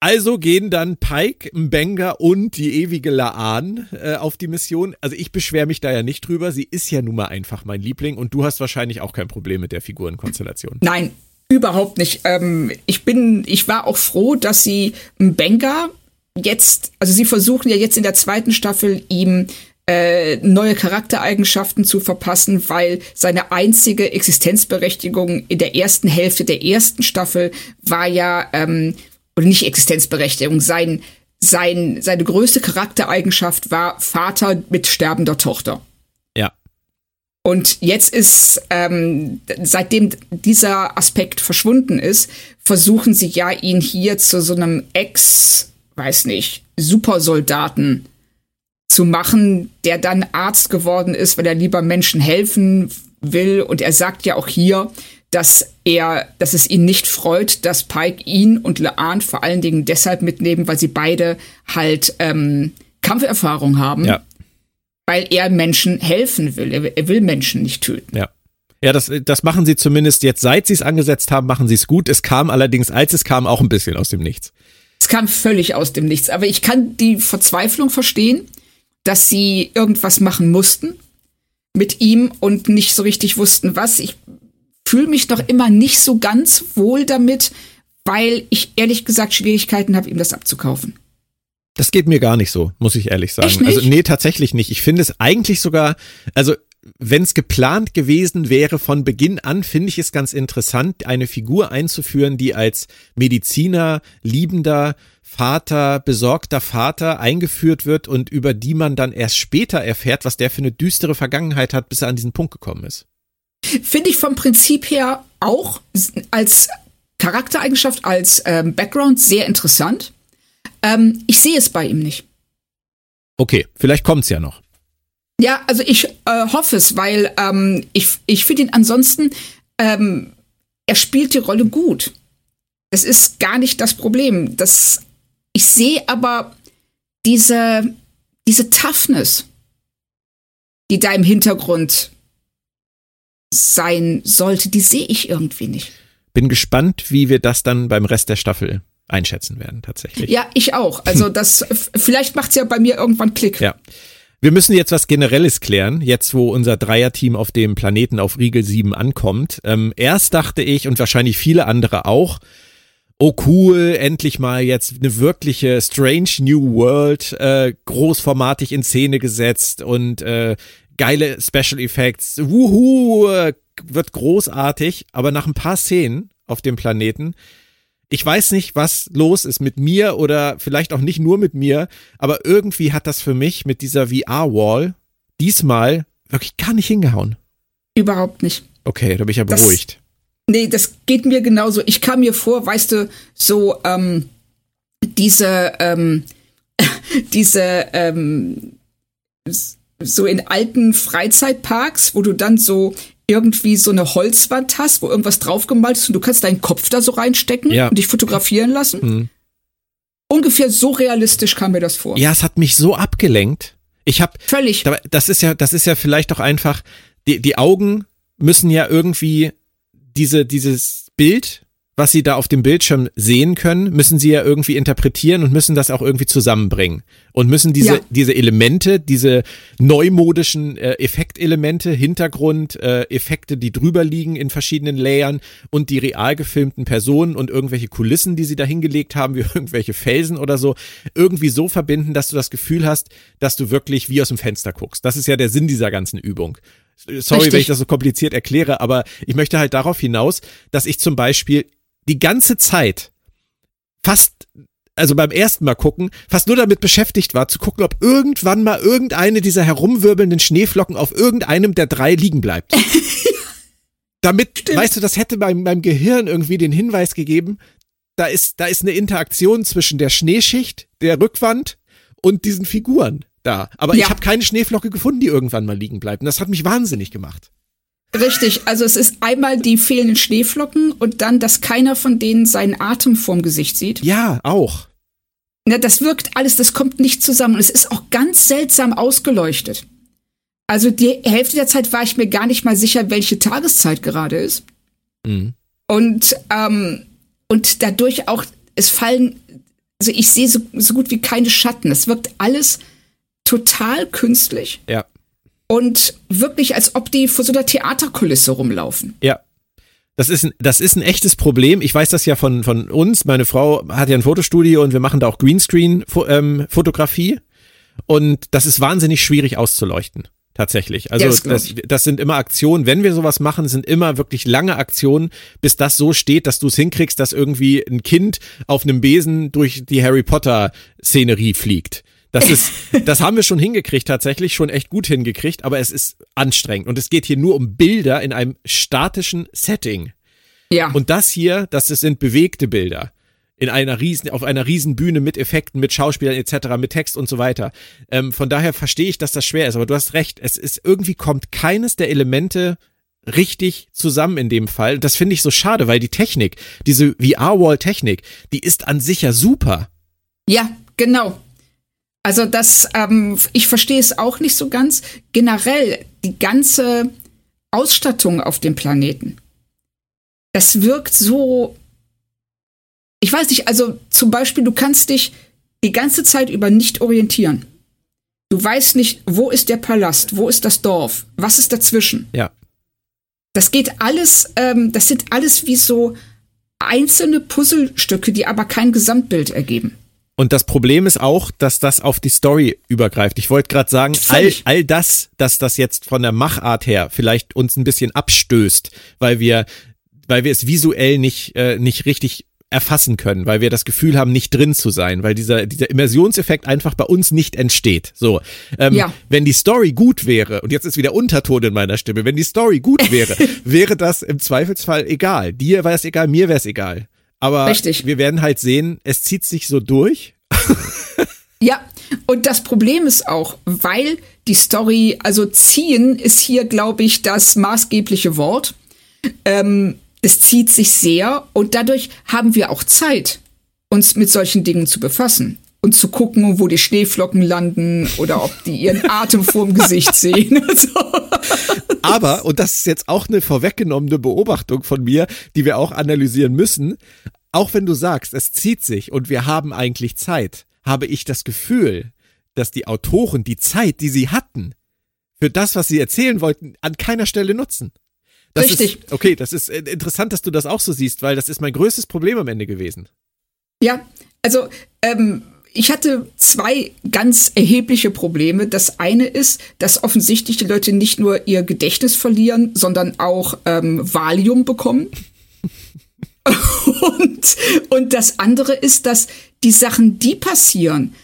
Also gehen dann Pike, Mbenga und die ewige Laan äh, auf die Mission. Also ich beschwere mich da ja nicht drüber. Sie ist ja nun mal einfach mein Liebling und du hast wahrscheinlich auch kein Problem mit der Figurenkonstellation. nein, überhaupt nicht. Ähm, ich bin, ich war auch froh, dass sie Benga jetzt, also sie versuchen ja jetzt in der zweiten Staffel ihm äh, neue Charaktereigenschaften zu verpassen, weil seine einzige Existenzberechtigung in der ersten Hälfte der ersten Staffel war ja, ähm, oder nicht Existenzberechtigung, sein, sein, seine größte Charaktereigenschaft war Vater mit sterbender Tochter. Ja. Und jetzt ist, ähm, seitdem dieser Aspekt verschwunden ist, versuchen sie ja, ihn hier zu so einem Ex, weiß nicht, Supersoldaten zu machen, der dann Arzt geworden ist, weil er lieber Menschen helfen will. Und er sagt ja auch hier, dass er, dass es ihn nicht freut, dass Pike ihn und Laan vor allen Dingen deshalb mitnehmen, weil sie beide halt ähm, Kampferfahrung haben, Ja. weil er Menschen helfen will. Er, er will Menschen nicht töten. Ja. Ja, das, das machen sie zumindest jetzt, seit sie es angesetzt haben, machen sie es gut. Es kam allerdings, als es kam, auch ein bisschen aus dem Nichts. Es kam völlig aus dem Nichts. Aber ich kann die Verzweiflung verstehen, dass sie irgendwas machen mussten mit ihm und nicht so richtig wussten, was. Ich fühle mich doch immer nicht so ganz wohl damit, weil ich ehrlich gesagt Schwierigkeiten habe, ihm das abzukaufen. Das geht mir gar nicht so, muss ich ehrlich sagen. Also nee, tatsächlich nicht. Ich finde es eigentlich sogar, also wenn es geplant gewesen wäre von Beginn an, finde ich es ganz interessant, eine Figur einzuführen, die als Mediziner, liebender Vater, besorgter Vater eingeführt wird und über die man dann erst später erfährt, was der für eine düstere Vergangenheit hat, bis er an diesen Punkt gekommen ist. Finde ich vom Prinzip her auch als Charaktereigenschaft, als ähm, Background sehr interessant. Ähm, ich sehe es bei ihm nicht. Okay, vielleicht kommt's ja noch. Ja, also ich äh, hoffe es, weil ähm, ich, ich finde ihn ansonsten, ähm, er spielt die Rolle gut. Das ist gar nicht das Problem. Das, ich sehe aber diese, diese Toughness, die da im Hintergrund sein sollte, die sehe ich irgendwie nicht. Bin gespannt, wie wir das dann beim Rest der Staffel einschätzen werden, tatsächlich. Ja, ich auch. Also das, vielleicht macht's ja bei mir irgendwann Klick. Ja. Wir müssen jetzt was Generelles klären, jetzt wo unser Dreierteam auf dem Planeten auf Riegel 7 ankommt. Ähm, erst dachte ich und wahrscheinlich viele andere auch, oh cool, endlich mal jetzt eine wirkliche Strange New World, äh, großformatig in Szene gesetzt und äh, geile Special Effects. Wuhu, äh, wird großartig, aber nach ein paar Szenen auf dem Planeten ich weiß nicht, was los ist mit mir oder vielleicht auch nicht nur mit mir, aber irgendwie hat das für mich mit dieser VR-Wall diesmal wirklich gar nicht hingehauen. Überhaupt nicht. Okay, da bin ich ja beruhigt. Nee, das geht mir genauso. Ich kam mir vor, weißt du, so ähm, diese, ähm, diese, ähm, so in alten Freizeitparks, wo du dann so irgendwie so eine Holzwand hast, wo irgendwas draufgemalt ist und du kannst deinen Kopf da so reinstecken Ja. und dich fotografieren lassen. Mhm. Ungefähr so realistisch kam mir das vor. Ja, es hat mich so abgelenkt. Ich habe Völlig. Da- Das ist ja, das ist ja vielleicht auch einfach, die, die Augen müssen ja irgendwie diese, dieses Bild, was sie da auf dem Bildschirm sehen können, müssen sie ja irgendwie interpretieren und müssen das auch irgendwie zusammenbringen. Und müssen diese, Ja. diese Elemente, diese neumodischen äh, Effektelemente, Hintergrund, äh, Effekte, die drüber liegen in verschiedenen Layern und die real gefilmten Personen und irgendwelche Kulissen, die sie da hingelegt haben, wie irgendwelche Felsen oder so, irgendwie so verbinden, dass du das Gefühl hast, dass du wirklich wie aus dem Fenster guckst. Das ist ja der Sinn dieser ganzen Übung. Sorry, Richtig. wenn ich das so kompliziert erkläre, aber ich möchte halt darauf hinaus, dass ich zum Beispiel die ganze Zeit fast, also beim ersten Mal gucken, fast nur damit beschäftigt war, zu gucken, ob irgendwann mal irgendeine dieser herumwirbelnden Schneeflocken auf irgendeinem der drei liegen bleibt. Damit, Stimmt. weißt du, das hätte meinem, meinem Gehirn irgendwie den Hinweis gegeben, da ist, da ist eine Interaktion zwischen der Schneeschicht, der Rückwand und diesen Figuren da. Aber Ja. ich habe keine Schneeflocke gefunden, die irgendwann mal liegen bleibt. Und das hat mich wahnsinnig gemacht. Richtig, also es ist einmal die fehlenden Schneeflocken und dann, dass keiner von denen seinen Atem vorm Gesicht sieht. Ja, auch. Na, das wirkt alles, das kommt nicht zusammen und es ist auch ganz seltsam ausgeleuchtet. Also die Hälfte der Zeit war ich mir gar nicht mal sicher, welche Tageszeit gerade ist. Mhm. Und, ähm, und dadurch auch, es fallen, also ich sehe so, so gut wie keine Schatten. Es wirkt alles total künstlich Ja. und wirklich, als ob die vor so einer Theaterkulisse rumlaufen. Ja. Das ist, ein, das ist ein echtes Problem. Ich weiß das ja von, von uns. Meine Frau hat ja ein Fotostudio und wir machen da auch Greenscreen-Fotografie. und das ist wahnsinnig schwierig auszuleuchten. Tatsächlich. Also Ja, das das sind immer Aktionen, wenn wir sowas machen, sind immer wirklich lange Aktionen, bis das so steht, dass du es hinkriegst, dass irgendwie ein Kind auf einem Besen durch die Harry Potter Szenerie fliegt. Das ist, das haben wir schon hingekriegt, tatsächlich schon echt gut hingekriegt, aber es ist anstrengend und es geht hier nur um Bilder in einem statischen Setting. Ja. Und das hier, das sind bewegte Bilder. In einer riesen, auf einer riesen Bühne mit Effekten, mit Schauspielern etc., mit Text und so weiter. Ähm, von daher verstehe ich, dass das schwer ist, aber du hast recht, es ist irgendwie kommt keines der Elemente richtig zusammen in dem Fall. Das finde ich so schade, weil die Technik, diese VR-Wall-Technik, die ist an sich ja super. Ja, genau. Also das, ähm, ich verstehe es auch nicht so ganz. Generell die ganze Ausstattung auf dem Planeten. Das wirkt so. Ich weiß nicht, also zum Beispiel, du kannst dich die ganze Zeit über nicht orientieren. Du weißt nicht, wo ist der Palast, wo ist das Dorf, was ist dazwischen. Ja. Das geht alles, ähm, das sind alles wie so einzelne Puzzlestücke, die aber kein Gesamtbild ergeben. Und das Problem ist auch, dass das auf die Story übergreift. Ich wollte gerade sagen, all, all das, dass das jetzt von der Machart her vielleicht uns ein bisschen abstößt, weil wir, weil wir es visuell nicht, äh, nicht richtig erfassen können, weil wir das Gefühl haben, nicht drin zu sein, weil dieser, dieser Immersionseffekt einfach bei uns nicht entsteht. So, ähm, Ja. wenn die Story gut wäre, und jetzt ist wieder Unterton in meiner Stimme, wenn die Story gut wäre, wäre das im Zweifelsfall egal. Dir wäre es egal, mir wäre es egal. Aber Richtig. wir werden halt sehen, es zieht sich so durch. Ja, und das Problem ist auch, weil die Story, also ziehen ist hier, glaube ich, das maßgebliche Wort. Ähm, es zieht sich sehr und dadurch haben wir auch Zeit, uns mit solchen Dingen zu befassen und zu gucken, wo die Schneeflocken landen oder ob die ihren Atem vorm Gesicht sehen. Also, Aber, und das ist jetzt auch eine vorweggenommene Beobachtung von mir, die wir auch analysieren müssen, auch wenn du sagst, es zieht sich und wir haben eigentlich Zeit, habe ich das Gefühl, dass die Autoren die Zeit, die sie hatten, für das, was sie erzählen wollten, an keiner Stelle nutzen. Das Richtig. Ist, okay, das ist äh, interessant, dass du das auch so siehst, weil das ist mein größtes Problem am Ende gewesen. Ja, also ähm, ich hatte zwei ganz erhebliche Probleme. Das eine ist, dass offensichtlich die Leute nicht nur ihr Gedächtnis verlieren, sondern auch ähm, Valium bekommen. und, und das andere ist, dass die Sachen, die passieren,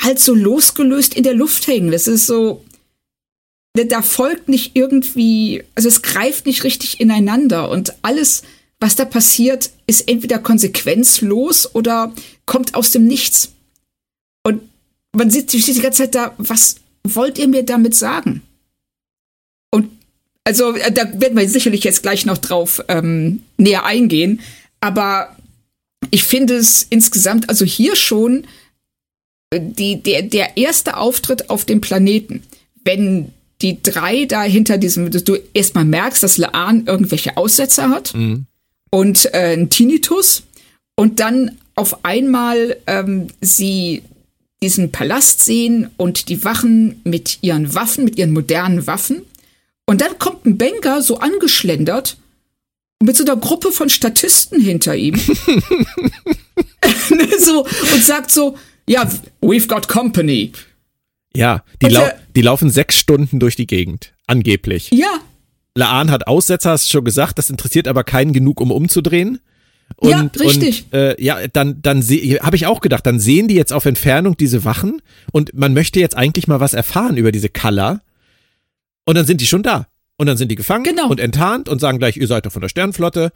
halt so losgelöst in der Luft hängen. Das ist so, da- da folgt nicht irgendwie, also es greift nicht richtig ineinander und alles, was da passiert, ist entweder konsequenzlos oder kommt aus dem Nichts. Und man sitzt steht die ganze Zeit da, was wollt ihr mir damit sagen? Und also da werden wir sicherlich jetzt gleich noch drauf ähm, näher eingehen, aber ich finde es insgesamt, also hier schon äh, die, der, der erste Auftritt auf dem Planeten, wenn die drei da hinter diesem, du erstmal merkst, dass Laan irgendwelche Aussätze hat und äh, einen Tinnitus und dann auf einmal ähm, sie diesen Palast sehen und die Wachen mit ihren Waffen, mit ihren modernen Waffen. Und dann kommt ein Banker so angeschlendert mit so einer Gruppe von Statisten hinter ihm. so, und sagt so, ja, we've got company. Ja, die, lau der- die laufen sechs Stunden durch die Gegend, angeblich. Ja, Laan hat Aussetzer, hast du schon gesagt, das interessiert aber keinen genug, um umzudrehen. Und, Ja, richtig. Und, äh, ja, dann, dann habe ich auch gedacht, dann sehen die jetzt auf Entfernung diese Wachen und man möchte jetzt eigentlich mal was erfahren über diese Color. Und dann sind die schon da. Und dann sind die gefangen Genau. und enttarnt und sagen gleich, ihr seid doch von der Sternenflotte.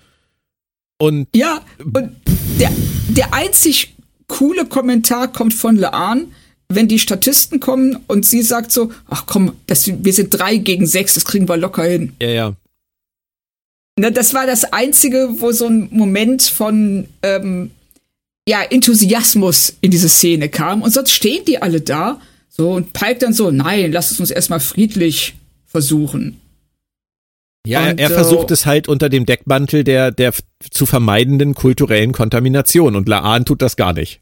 Und Ja, und der, der einzig coole Kommentar kommt von Laan, wenn die Statisten kommen und sie sagt so, ach komm, das, wir sind drei gegen sechs, das kriegen wir locker hin. ja, ja. Ne, das war das Einzige, wo so ein Moment von ähm, ja, Enthusiasmus in diese Szene kam. Und sonst stehen die alle da so und Pike dann so, nein, lass es uns erstmal friedlich versuchen. Ja, Und, er äh, versucht es halt unter dem Deckmantel der, der zu vermeidenden kulturellen Kontamination und Laan tut das gar nicht.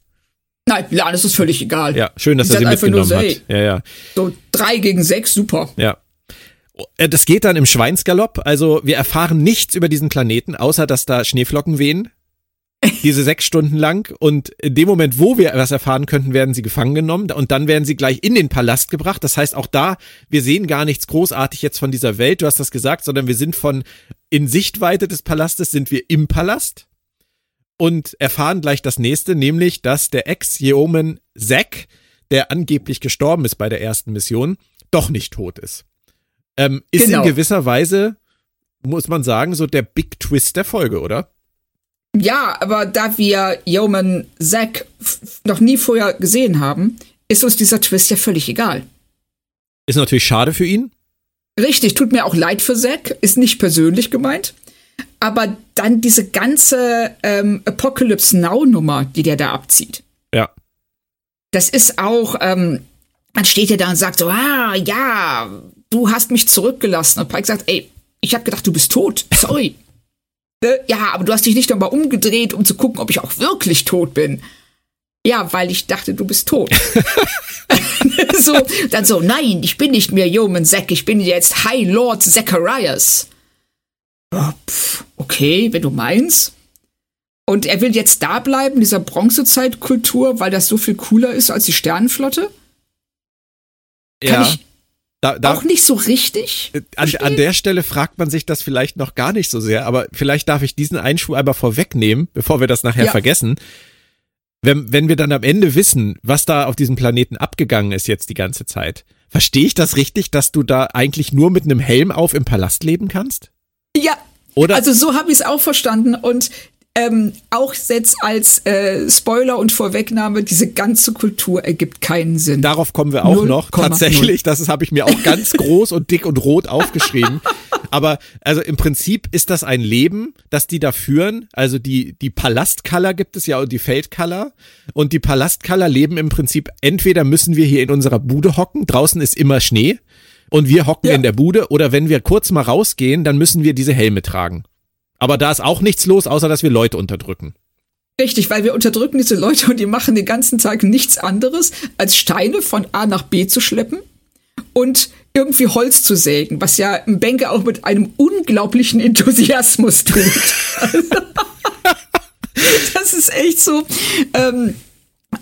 Nein, Lan ist es völlig egal. Ja, schön, dass er sie nur mitgenommen so, hat. Ja, ja, So drei gegen sechs, super. ja. Äh, Das geht dann im Schweinsgalopp. Also wir erfahren nichts über diesen Planeten, außer dass da Schneeflocken wehen. Diese sechs Stunden lang. Und in dem Moment, wo wir was erfahren könnten, werden sie gefangen genommen. Und dann werden sie gleich in den Palast gebracht. Das heißt, auch da, wir sehen gar nichts großartig jetzt von dieser Welt, du hast das gesagt, sondern wir sind von in Sichtweite des Palastes, sind wir im Palast. Und erfahren gleich das nächste, nämlich, dass der Ex-Yeoman Zack, der angeblich gestorben ist bei der ersten Mission, doch nicht tot ist. Ähm, ist Genau. in gewisser Weise, muss man sagen, so der Big Twist der Folge, oder? Ja, aber da wir Yeoman Zack noch nie vorher gesehen haben, ist uns dieser Twist ja völlig egal. Ist natürlich schade für ihn. Richtig, tut mir auch leid für Zack, ist nicht persönlich gemeint. Aber dann diese ganze ähm, Apocalypse Now-Nummer, die der da abzieht. Ja. Das ist auch, ähm, dann steht er da und sagt so, ah, ja, du hast mich zurückgelassen. Und Pike sagt, ey, ich habe gedacht, du bist tot. Sorry. Ne? ja, aber du hast dich nicht nochmal umgedreht, um zu gucken, ob ich auch wirklich tot bin. Ja, weil ich dachte, du bist tot. so, dann so, nein, ich bin nicht mehr Yeoman Zack, ich bin jetzt High Lord Zacharias. Pf, okay, wenn du meinst. Und er will jetzt da bleiben, in dieser Bronzezeitkultur, weil das so viel cooler ist als die Sternenflotte? Kann ja. ich da, da, auch nicht so richtig. an, an der Stelle fragt man sich das vielleicht noch gar nicht so sehr, aber vielleicht darf ich diesen Einschub einmal vorwegnehmen, bevor wir das nachher Ja. vergessen. Wenn, wenn wir dann am Ende wissen, was da auf diesem Planeten abgegangen ist jetzt die ganze Zeit, verstehe ich das richtig, dass du da eigentlich nur mit einem Helm auf im Palast leben kannst? Ja, Oder? also so habe ich es auch verstanden und ähm, auch jetzt als äh, Spoiler und Vorwegnahme, diese ganze Kultur ergibt keinen Sinn. Darauf kommen wir auch Null noch. Komma Tatsächlich, das habe ich mir auch ganz groß und dick und rot aufgeschrieben. Aber also im Prinzip ist das ein Leben, das die da führen. Also die, die Palastkaller gibt es ja und die Feldkaller. Und die Palastkaller leben im Prinzip, entweder müssen wir hier in unserer Bude hocken, draußen ist immer Schnee und wir hocken Ja. in der Bude, oder wenn wir kurz mal rausgehen, dann müssen wir diese Helme tragen. Aber da ist auch nichts los, außer dass wir Leute unterdrücken. Richtig, weil wir unterdrücken diese Leute und die machen den ganzen Tag nichts anderes, als Steine von A nach B zu schleppen und irgendwie Holz zu sägen, was ja ein Banker auch mit einem unglaublichen Enthusiasmus tut. Also, das ist echt so. Ähm,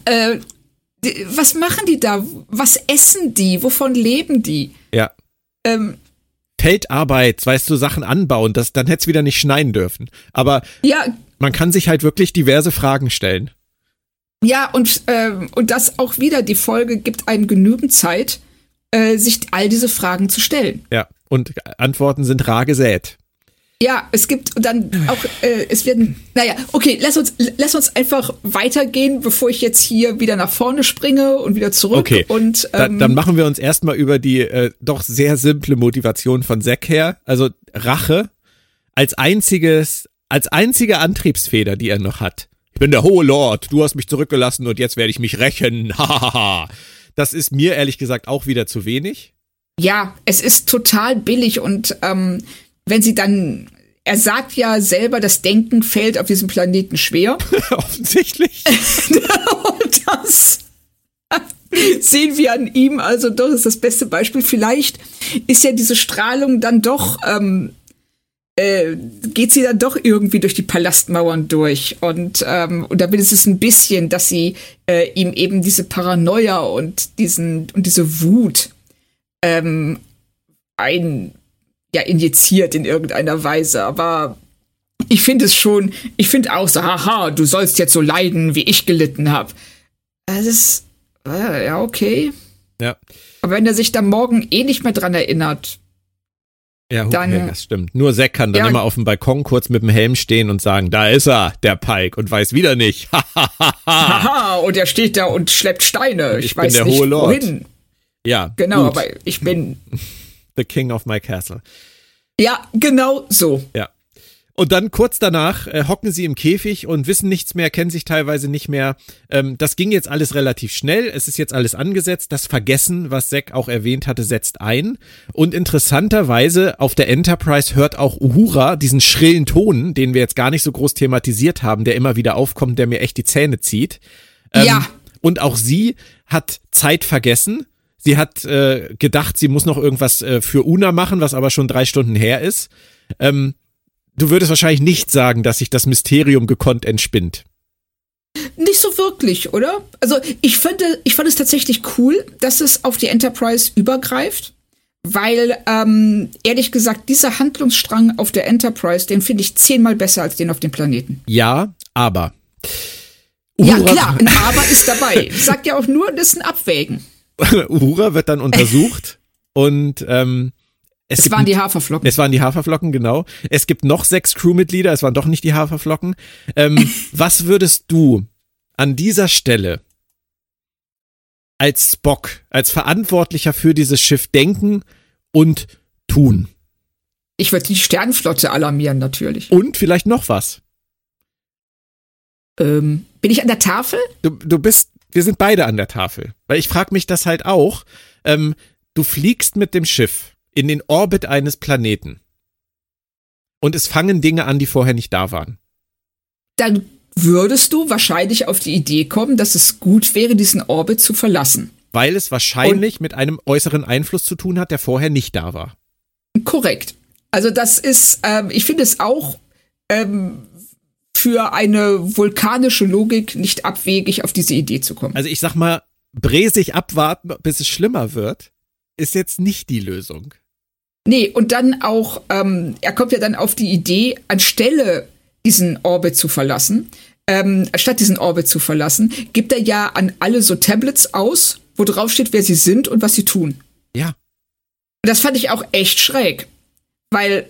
äh, was machen die da? Was essen die? Wovon leben die? Ja. Ähm, Feldarbeit, weißt du, Sachen anbauen, das, dann hätte es wieder nicht schneien dürfen. Aber ja, man kann sich halt wirklich diverse Fragen stellen. Ja, und, ähm, und das auch wieder, die Folge gibt einem genügend Zeit, äh, sich all diese Fragen zu stellen. Ja. Und Antworten sind rar gesät. Ja, es gibt dann auch, äh, es werden, naja, okay, lass uns, lass uns einfach weitergehen, bevor ich jetzt hier wieder nach vorne springe und wieder zurück. Okay. Und, ähm, dann machen wir uns erstmal über die äh, doch sehr simple Motivation von Zack her. Also Rache als einziges, als einzige Antriebsfeder, die er noch hat. Ich bin der hohe Lord, du hast mich zurückgelassen und jetzt werde ich mich rächen. Hahaha. das ist mir ehrlich gesagt auch wieder zu wenig. ja, es ist total billig und ähm, wenn sie dann, er sagt ja selber, das Denken fällt auf diesem Planeten schwer. Offensichtlich. Und das sehen wir an ihm, also doch ist das beste Beispiel. Vielleicht ist ja diese Strahlung dann doch, ähm, äh, geht sie dann doch irgendwie durch die Palastmauern durch. Und, ähm, und da will es ein bisschen, dass sie äh, ihm eben diese Paranoia und diesen und diese Wut ähm, ein ja injiziert in irgendeiner Weise. Aber ich finde es schon, ich finde auch so, haha, du sollst jetzt so leiden, wie ich gelitten habe. Das ist, äh, ja, okay. Ja. Aber wenn er sich dann morgen eh nicht mehr dran erinnert, Ja, dann, okay, das stimmt. Nur Zack kann dann Ja. immer auf dem Balkon kurz mit dem Helm stehen und sagen, da ist er, der Pike, und weiß wieder nicht. haha, und er steht da und schleppt Steine. Ich, Ich bin weiß der nicht hohe Lord. wohin. ja, Genau, gut. aber ich bin, The King of my Castle. ja, genau so. Ja. Und dann kurz danach äh, hocken sie im Käfig und wissen nichts mehr, kennen sich teilweise nicht mehr. Ähm, das ging jetzt alles relativ schnell. Es ist jetzt alles angesetzt. Das Vergessen, was Zack auch erwähnt hatte, setzt ein. Und interessanterweise auf der Enterprise hört auch Uhura diesen schrillen Ton, den wir jetzt gar nicht so groß thematisiert haben, der immer wieder aufkommt, der mir echt die Zähne zieht. Ähm, Ja. Und auch sie hat Zeit vergessen. Sie hat äh, gedacht, sie muss noch irgendwas äh, für Una machen, was aber schon drei Stunden her ist. Ähm, du würdest wahrscheinlich nicht sagen, dass sich das Mysterium gekonnt entspinnt. Nicht so wirklich, oder? Also ich finde, ich fand es tatsächlich cool, dass es auf die Enterprise übergreift, weil ähm, ehrlich gesagt dieser Handlungsstrang auf der Enterprise, den finde ich zehnmal besser als den auf dem Planeten. Ja, aber. Ja Uhura- klar, ein Aber ist dabei. Sagt ja auch nur, das ist ein Abwägen. Uhura wird dann untersucht und ähm, es, Es waren die Haferflocken. Es waren die Haferflocken, genau. Es gibt noch sechs Crewmitglieder, es waren doch nicht die Haferflocken. Ähm, was würdest du an dieser Stelle als Spock, als Verantwortlicher für dieses Schiff denken und tun? Ich würde die Sternenflotte alarmieren natürlich. Und vielleicht noch was. Ähm, bin ich an der Tafel? Du, du bist, wir sind beide an der Tafel. Weil ich frage mich das halt auch. Ähm, du fliegst mit dem Schiff in den Orbit eines Planeten. Und es fangen Dinge an, die vorher nicht da waren. Dann würdest du wahrscheinlich auf die Idee kommen, dass es gut wäre, diesen Orbit zu verlassen. Weil es wahrscheinlich mit einem äußeren Einfluss zu tun hat, der vorher nicht da war. Korrekt. Also das ist, ähm, ich finde es auch ähm, für eine vulkanische Logik nicht abwegig, auf diese Idee zu kommen. Also ich sag mal, bresig abwarten, bis es schlimmer wird, ist jetzt nicht die Lösung. Nee, und dann auch, ähm, er kommt ja dann auf die Idee, anstelle diesen Orbit zu verlassen, ähm, anstatt diesen Orbit zu verlassen, gibt er ja an alle so Tablets aus, wo drauf steht, wer sie sind und was sie tun. Ja. Und das fand ich auch echt schräg, weil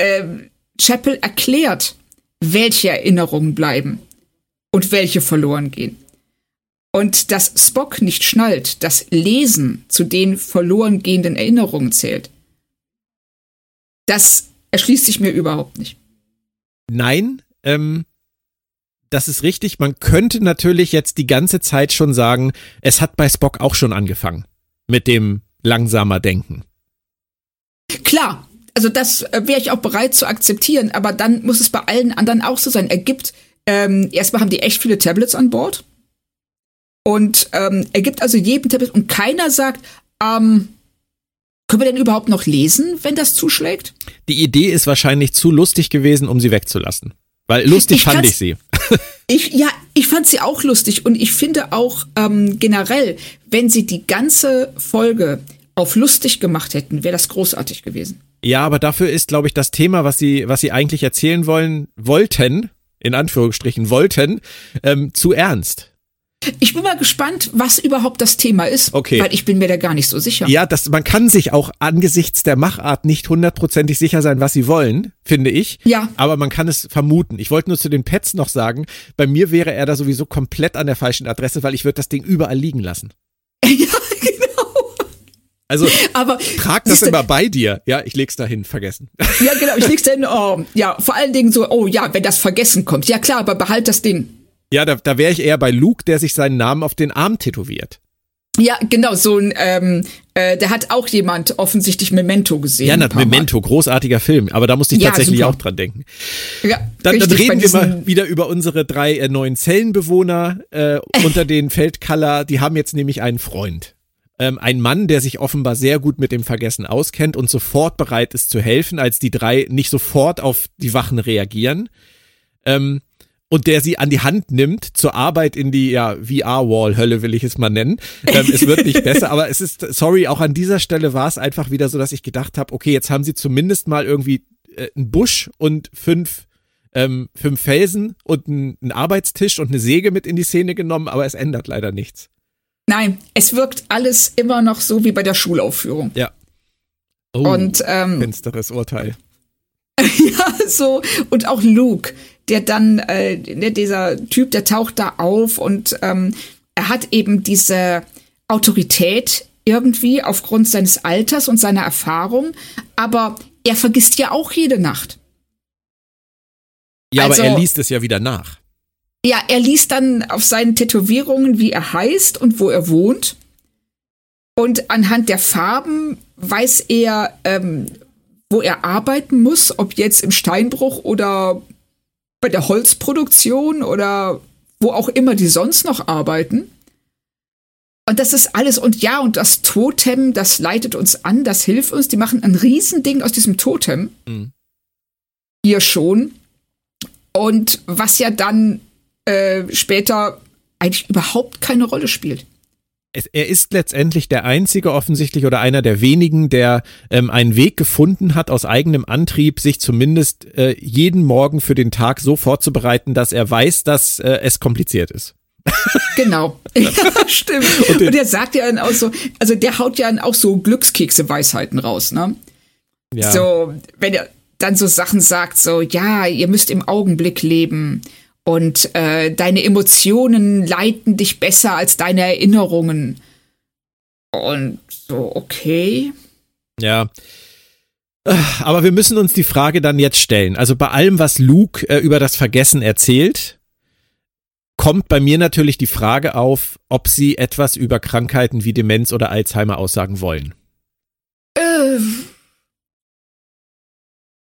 ähm, Chapel erklärt, welche Erinnerungen bleiben und welche verloren gehen. Und dass Spock nicht schnallt, dass Lesen zu den verloren gehenden Erinnerungen zählt, das erschließt sich mir überhaupt nicht. Nein, ähm, das ist richtig. Man könnte natürlich jetzt die ganze Zeit schon sagen, es hat bei Spock auch schon angefangen. Mit dem langsamer Denken. Klar, also das äh, wäre ich auch bereit zu akzeptieren, aber dann muss es bei allen anderen auch so sein. Er gibt, ähm, erstmal haben die echt viele Tablets an Bord. Und ähm, er gibt also jedem Tablet und keiner sagt, ähm, können wir denn überhaupt noch lesen, wenn das zuschlägt? Die Idee ist wahrscheinlich zu lustig gewesen, um sie wegzulassen. Weil lustig Ich fand ich sie. Ich, ja, ich fand sie auch lustig und ich finde auch ähm, generell, wenn sie die ganze Folge auf lustig gemacht hätten, wäre das großartig gewesen. Ja, aber dafür ist, glaube ich, das Thema, was sie, was sie eigentlich erzählen wollen, wollten, in Anführungsstrichen wollten, ähm, zu ernst. Ich bin mal gespannt, was überhaupt das Thema ist, Okay. weil ich bin mir da gar nicht so sicher. Ja, das, man kann sich auch angesichts der Machart nicht hundertprozentig sicher sein, was sie wollen, finde ich. Ja. Aber man kann es vermuten. Ich wollte nur zu den Pets noch sagen, bei mir wäre er da sowieso komplett an der falschen Adresse, weil ich würde das Ding überall liegen lassen. ja. Also Aber trag das immer bei dir. Ja, ich leg's dahin, vergessen. Ja, genau, ich leg's hin. Oh, ja, vor allen Dingen so, oh ja, wenn das Vergessen kommt. Ja klar, aber behalt das Ding. Ja, da, da wäre ich eher bei Luke, der sich seinen Namen auf den Arm tätowiert. Ja, genau, so ein, ähm, äh, der hat auch jemand offensichtlich Memento gesehen. Ja, na, paar Mal. Memento, großartiger Film, aber da musste ich Ja, tatsächlich super. auch dran denken. Ja, Dann, dann richtig, bei reden wir mal wieder über unsere drei äh, neuen Zellenbewohner äh, unter den Feldkaller. Die haben jetzt nämlich einen Freund. Ähm, ein Mann, der sich offenbar sehr gut mit dem Vergessen auskennt und sofort bereit ist zu helfen, als die drei nicht sofort auf die Wachen reagieren. Ähm, und der sie an die Hand nimmt zur Arbeit in die ja, VR-Wall-Hölle, will ich es mal nennen. Ähm, es wird nicht besser, aber es ist, sorry, auch an dieser Stelle war es einfach wieder so, dass ich gedacht habe, okay, jetzt haben sie zumindest mal irgendwie äh, einen Busch und fünf, ähm, fünf Felsen und einen, einen Arbeitstisch und eine Säge mit in die Szene genommen, aber es ändert leider nichts. Nein, es wirkt alles immer noch so wie bei der Schulaufführung. Ja. Oh, und ähm, finsteres Urteil. ja, so und auch Luke, der dann äh, dieser Typ, der taucht da auf und ähm, er hat eben diese Autorität irgendwie aufgrund seines Alters und seiner Erfahrung, aber er vergisst ja auch jede Nacht. Ja, Also- aber er liest es ja wieder nach. Ja, er liest dann auf seinen Tätowierungen, wie er heißt und wo er wohnt. Und anhand der Farben weiß er, ähm, wo er arbeiten muss, ob jetzt im Steinbruch oder bei der Holzproduktion oder wo auch immer die sonst noch arbeiten. Und das ist alles. Und ja, und das Totem, das leitet uns an, das hilft uns. Die machen ein Riesending aus diesem Totem. Mhm. Hier schon. Und was ja dann äh, später eigentlich überhaupt keine Rolle spielt. Es, er ist letztendlich der einzige offensichtlich oder einer der wenigen, der ähm, einen Weg gefunden hat, aus eigenem Antrieb sich zumindest äh, jeden Morgen für den Tag so vorzubereiten, dass er weiß, dass äh, es kompliziert ist. Genau. ja, stimmt. Und Und, der sagt ja dann auch so, also der haut ja dann auch so Glückskekse-Weisheiten raus, ne? Ja. So, wenn er dann so Sachen sagt, so, ja, ihr müsst im Augenblick leben und äh, deine Emotionen leiten dich besser als deine Erinnerungen. Und so, okay. Ja. Aber wir müssen uns die Frage dann jetzt stellen. Also bei allem, was Luke äh, über das Vergessen erzählt, kommt bei mir natürlich die Frage auf, ob sie etwas über Krankheiten wie Demenz oder Alzheimer aussagen wollen. Äh,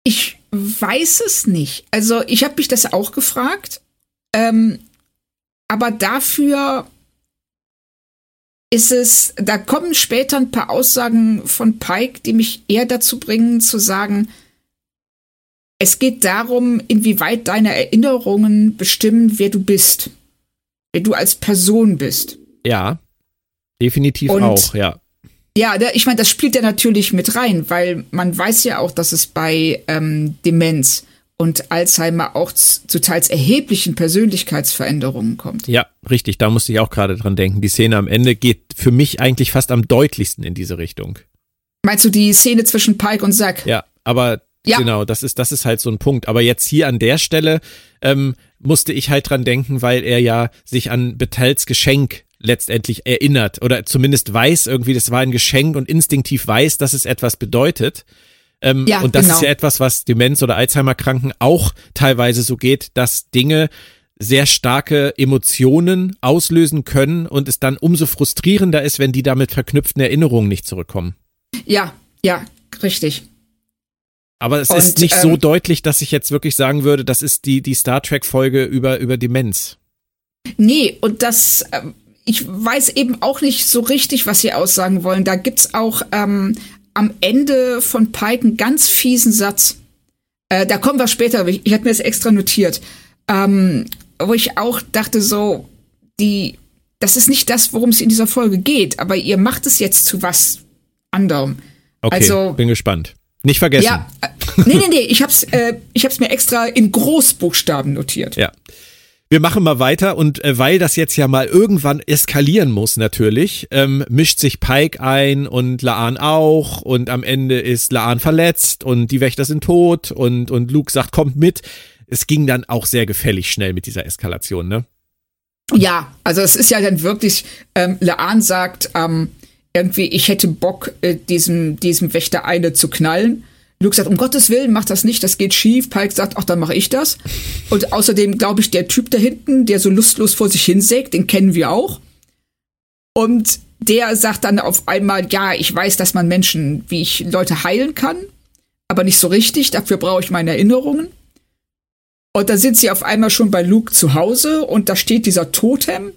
ich weiß es nicht. Also ich habe mich das auch gefragt. Ähm, aber dafür ist es, da kommen später ein paar Aussagen von Pike, die mich eher dazu bringen zu sagen, es geht darum, inwieweit deine Erinnerungen bestimmen, wer du bist. Wer du als Person bist. Ja, definitiv Und- auch, ja. Ja, ich meine, das spielt ja natürlich mit rein, weil man weiß ja auch, dass es bei ähm, Demenz und Alzheimer auch zu teils erheblichen Persönlichkeitsveränderungen kommt. Ja, richtig, da musste ich auch gerade dran denken. Die Szene am Ende geht für mich eigentlich fast am deutlichsten in diese Richtung. Meinst du die Szene zwischen Pike und Zack? Ja, aber Ja. genau, das ist, das ist halt so ein Punkt. Aber jetzt hier an der Stelle ähm, musste ich halt dran denken, weil er ja sich an Betels Geschenk letztendlich erinnert oder zumindest weiß irgendwie, das war ein Geschenk und instinktiv weiß, dass es etwas bedeutet. Ähm, Ja, und das genau. ist ja etwas, was Demenz- oder Alzheimer-Kranken auch teilweise so geht, dass Dinge sehr starke Emotionen auslösen können und es dann umso frustrierender ist, wenn die damit verknüpften Erinnerungen nicht zurückkommen. Ja, ja, richtig. Aber es Und, ist nicht so ähm, deutlich, dass ich jetzt wirklich sagen würde, das ist die, die Star Trek-Folge über, über Demenz. Nee, und das, ähm, ich weiß eben auch nicht so richtig, was sie aussagen wollen. Da gibt's auch ähm, am Ende von Pike einen ganz fiesen Satz. Äh, da kommen wir später, aber ich, ich habe mir das extra notiert. Ähm, wo ich auch dachte, so, die, das ist nicht das, worum es in dieser Folge geht, aber ihr macht es jetzt zu was anderem. Okay, Also- bin gespannt. Nicht vergessen. Ja, äh, nee, nee, nee, ich hab's, äh, ich hab's mir extra in Großbuchstaben notiert. Ja. Wir machen mal weiter und äh, weil das jetzt ja mal irgendwann eskalieren muss natürlich, ähm, mischt sich Pike ein und Laan auch und am Ende ist Laan verletzt und die Wächter sind tot und, und Luke sagt, kommt mit. Es ging dann auch sehr gefällig schnell mit dieser Eskalation, ne? Ja, also es ist ja dann wirklich, ähm, Laan sagt, ähm, irgendwie, ich hätte Bock, äh, diesem, diesem Wächter eine zu knallen. Luke sagt, um Gottes Willen, mach das nicht, das geht schief. Pike sagt, ach, dann mache ich das. Und außerdem glaube ich, der Typ da hinten, der so lustlos vor sich hinsägt, den kennen wir auch. Und der sagt dann auf einmal, ja, ich weiß, dass man Menschen, wie ich Leute heilen kann, aber nicht so richtig, dafür brauche ich meine Erinnerungen. Und dann sind sie auf einmal schon bei Luke zu Hause und da steht dieser Totem,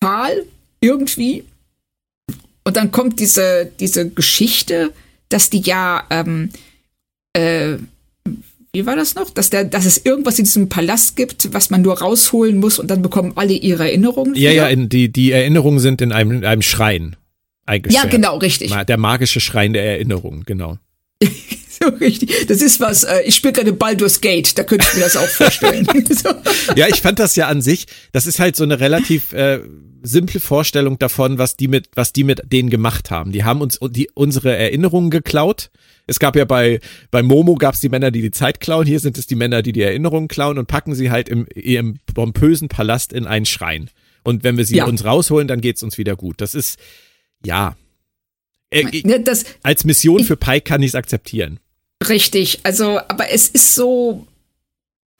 Pfahl, irgendwie. Und dann kommt diese, diese Geschichte, dass die ja, ähm, äh, wie war das noch? Dass, der, dass es irgendwas in diesem Palast gibt, was man nur rausholen muss und dann bekommen alle ihre Erinnerungen. Ja, wieder. ja, in, die, die Erinnerungen sind in einem, in einem Schrein eingesperrt. ja, genau, richtig. Der magische Schrein der Erinnerung, genau. So richtig. Das ist was, äh, ich spiele gerade Baldur's Gate, da könnte ich mir das auch vorstellen. so. Ja, ich fand das ja an sich, das ist halt so eine relativ äh, simple Vorstellung davon, was die mit, was die mit denen gemacht haben. Die haben uns die, unsere Erinnerungen geklaut. Es gab ja bei, bei Momo gab es die Männer, die die Zeit klauen. Hier sind es die Männer, die die Erinnerungen klauen und packen sie halt im, ihrem pompösen Palast in einen Schrein. Und wenn wir sie Ja. uns rausholen, dann geht's uns wieder gut. Das ist, ja. Äh, Ne, das, als Mission für Pike kann ich es akzeptieren. Richtig, also, aber es ist so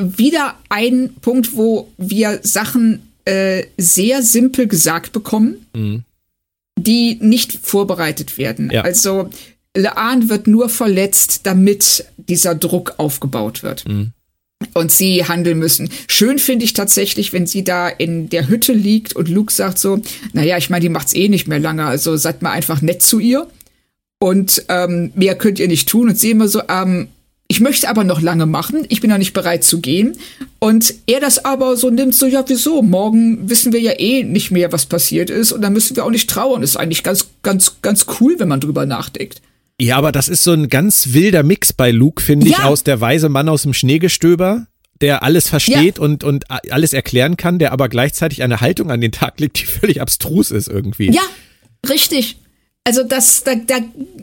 wieder ein Punkt, wo wir Sachen äh, sehr simpel gesagt bekommen, Mhm. die nicht vorbereitet werden. Ja. Also Laan wird nur verletzt, damit dieser Druck aufgebaut wird. Mhm. Und sie handeln müssen. Schön finde ich tatsächlich, wenn sie da in der Hütte liegt und Luke sagt so, naja, ich meine, die macht's eh nicht mehr lange, also seid mal einfach nett zu ihr. Und ähm, mehr könnt ihr nicht tun. Und sie immer so, ähm, ich möchte aber noch lange machen, ich bin noch nicht bereit zu gehen. Und er das aber so nimmt, so, ja, wieso? Morgen wissen wir ja eh nicht mehr, was passiert ist. Und dann müssen wir auch nicht trauern. Ist eigentlich ganz, ganz, ganz cool, wenn man drüber nachdenkt. Ja, aber das ist so ein ganz wilder Mix bei Luke, finde ich, Ja. aus der weise Mann aus dem Schneegestöber, der alles versteht und, und a- alles erklären kann, der aber gleichzeitig eine Haltung an den Tag legt, die völlig abstrus ist irgendwie. Ja, richtig. Also das, da, da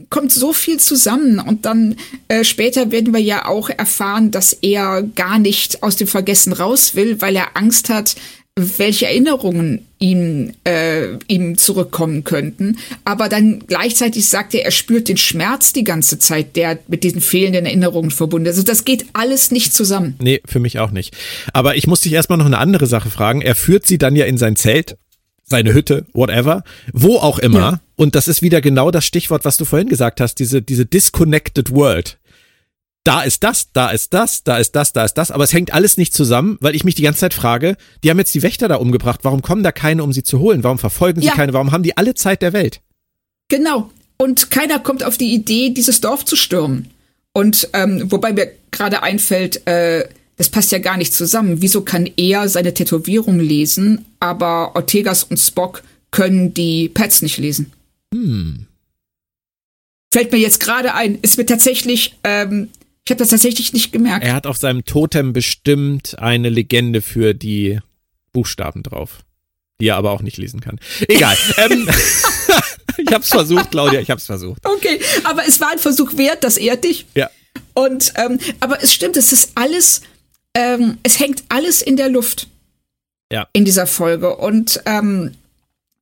kommt so viel zusammen und dann äh, später werden wir ja auch erfahren, dass er gar nicht aus dem Vergessen raus will, weil er Angst hat, welche Erinnerungen ihm, äh, ihm zurückkommen könnten. Aber dann gleichzeitig sagt er, er spürt den Schmerz die ganze Zeit, der mit diesen fehlenden Erinnerungen verbunden ist. Also das geht alles nicht zusammen. Nee, für mich auch nicht. Aber ich muss dich erstmal noch eine andere Sache fragen. Er führt sie dann ja in sein Zelt, seine Hütte, whatever, wo auch immer. Ja. Und das ist wieder genau das Stichwort, was du vorhin gesagt hast, diese, diese disconnected world. Da ist das, da ist das, da ist das, da ist das, aber es hängt alles nicht zusammen, weil ich mich die ganze Zeit frage, die haben jetzt die Wächter da umgebracht, warum kommen da keine, um sie zu holen? Warum verfolgen sie Ja. keine? Warum haben die alle Zeit der Welt? Genau. Und keiner kommt auf die Idee, dieses Dorf zu stürmen. Und ähm, wobei mir gerade einfällt, äh, das passt ja gar nicht zusammen. Wieso kann er seine Tätowierung lesen, aber Ortegas und Spock können die Pads nicht lesen? Hm. Fällt mir jetzt gerade ein. Ist mir tatsächlich, ähm, ich habe das tatsächlich nicht gemerkt. Er hat auf seinem Totem bestimmt eine Legende für die Buchstaben drauf, die er aber auch nicht lesen kann. Egal. ähm, ich hab's versucht, Claudia, ich hab's versucht. Okay, aber es war ein Versuch wert, das ehrt dich. Ja. Und ähm, aber es stimmt, es ist alles, ähm, es hängt alles in der Luft. Ja. In dieser Folge. Und ähm,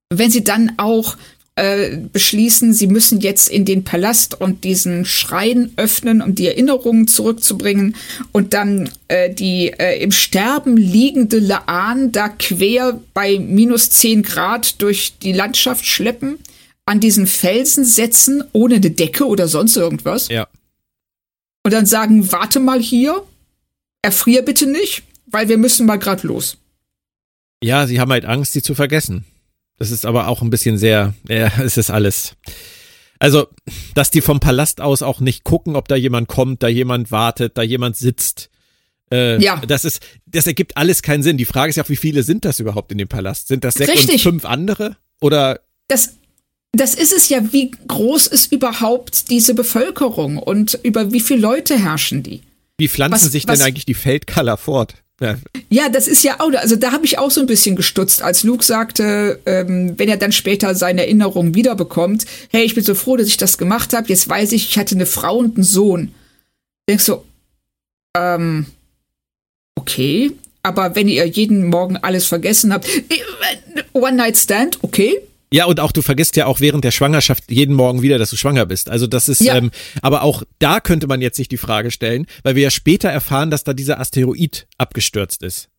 wenn sie dann auch äh, beschließen, sie müssen jetzt in den Palast und diesen Schrein öffnen, um die Erinnerungen zurückzubringen und dann äh, die äh, im Sterben liegende Laan da quer bei minus 10 Grad durch die Landschaft schleppen, an diesen Felsen setzen, ohne eine Decke oder sonst irgendwas Ja. und dann sagen, warte mal hier, erfrier bitte nicht, weil wir müssen mal grad los. Ja, sie haben halt Angst, sie zu vergessen. Das ist aber auch ein bisschen sehr, ja, es ist alles. Also, dass die vom Palast aus auch nicht gucken, ob da jemand kommt, da jemand wartet, da jemand sitzt. Äh, Ja. Das ist, das ergibt alles keinen Sinn. Die Frage ist ja auch, wie viele sind das überhaupt in dem Palast? Sind das sechs und Richtig. fünf andere? Oder Das, das ist es ja, wie groß ist überhaupt diese Bevölkerung und über wie viele Leute herrschen die? wie pflanzen Was- sich was- denn eigentlich die Feldkaller fort? Ja, Ja, das ist ja auch, also da habe ich auch so ein bisschen gestutzt, als Luke sagte, ähm, wenn er dann später seine Erinnerung wiederbekommt, hey, ich bin so froh, dass ich das gemacht habe, jetzt weiß ich, ich hatte eine Frau und einen Sohn. Denkst du, ähm, okay, aber wenn ihr jeden Morgen alles vergessen habt, äh, One Night Stand, okay, Ja, und auch du vergisst ja auch während der Schwangerschaft jeden Morgen wieder, dass du schwanger bist. Also das ist, Ja. ähm, aber auch da könnte man jetzt sich die Frage stellen, weil wir ja später erfahren, dass da dieser Asteroid abgestürzt ist,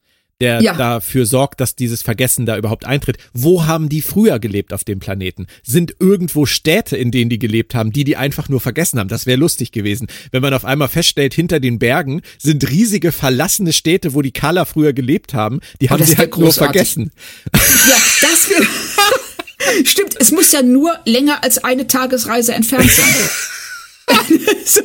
der Ja. dafür sorgt, dass dieses Vergessen da überhaupt eintritt. Wo haben die früher gelebt auf dem Planeten? Sind irgendwo Städte, in denen die gelebt haben, die die einfach nur vergessen haben? Das wäre lustig gewesen, wenn man auf einmal feststellt, hinter den Bergen sind riesige verlassene Städte, wo die Kala früher gelebt haben. Die haben das sie halt nur großartig. vergessen. Ja, das will. Stimmt, es muss ja nur länger als eine Tagesreise entfernt sein. so.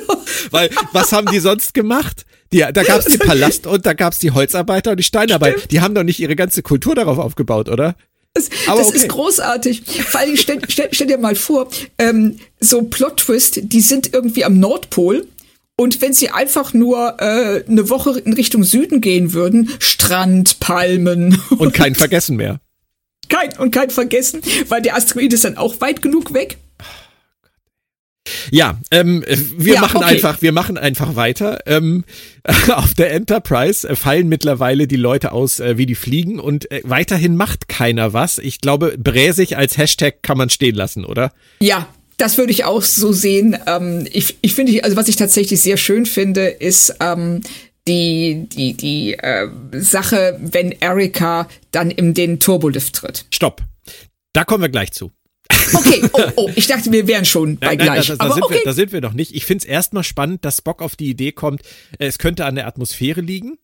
Weil, was haben die sonst gemacht? Die, da gab's den Palast und da gab's die Holzarbeiter und die Steinarbeiter. Die haben doch nicht ihre ganze Kultur darauf aufgebaut, oder? Das, Aber das okay. ist großartig. Vor allem, stell, stell, stell dir mal vor, ähm, so Plot-Twist, die sind irgendwie am Nordpol Und wenn sie einfach nur äh, eine Woche in Richtung Süden gehen würden, Strand, Palmen. Und kein Vergessen mehr. Kein, und kein Vergessen, weil der Asteroid ist dann auch weit genug weg. Ja, ähm, wir Ja, machen okay. einfach, wir machen einfach weiter. Ähm, auf der Enterprise äh, fallen mittlerweile die Leute aus, äh, wie die fliegen und äh, weiterhin macht keiner was. Ich glaube, Bräsig als Hashtag kann man stehen lassen, oder? Ja, das würde ich auch so sehen. Ähm, ich ich finde, also was ich tatsächlich sehr schön finde, ist ähm, die die die äh, Sache, wenn Erika dann in den Turbolift tritt. Stopp. Da kommen wir gleich zu. Okay, oh, oh, ich dachte, wir wären schon bei gleich. da, da, Aber sind okay, wir, da sind wir noch nicht. Ich finde es erstmal spannend, dass Spock auf die Idee kommt, äh, es könnte an der Atmosphäre liegen.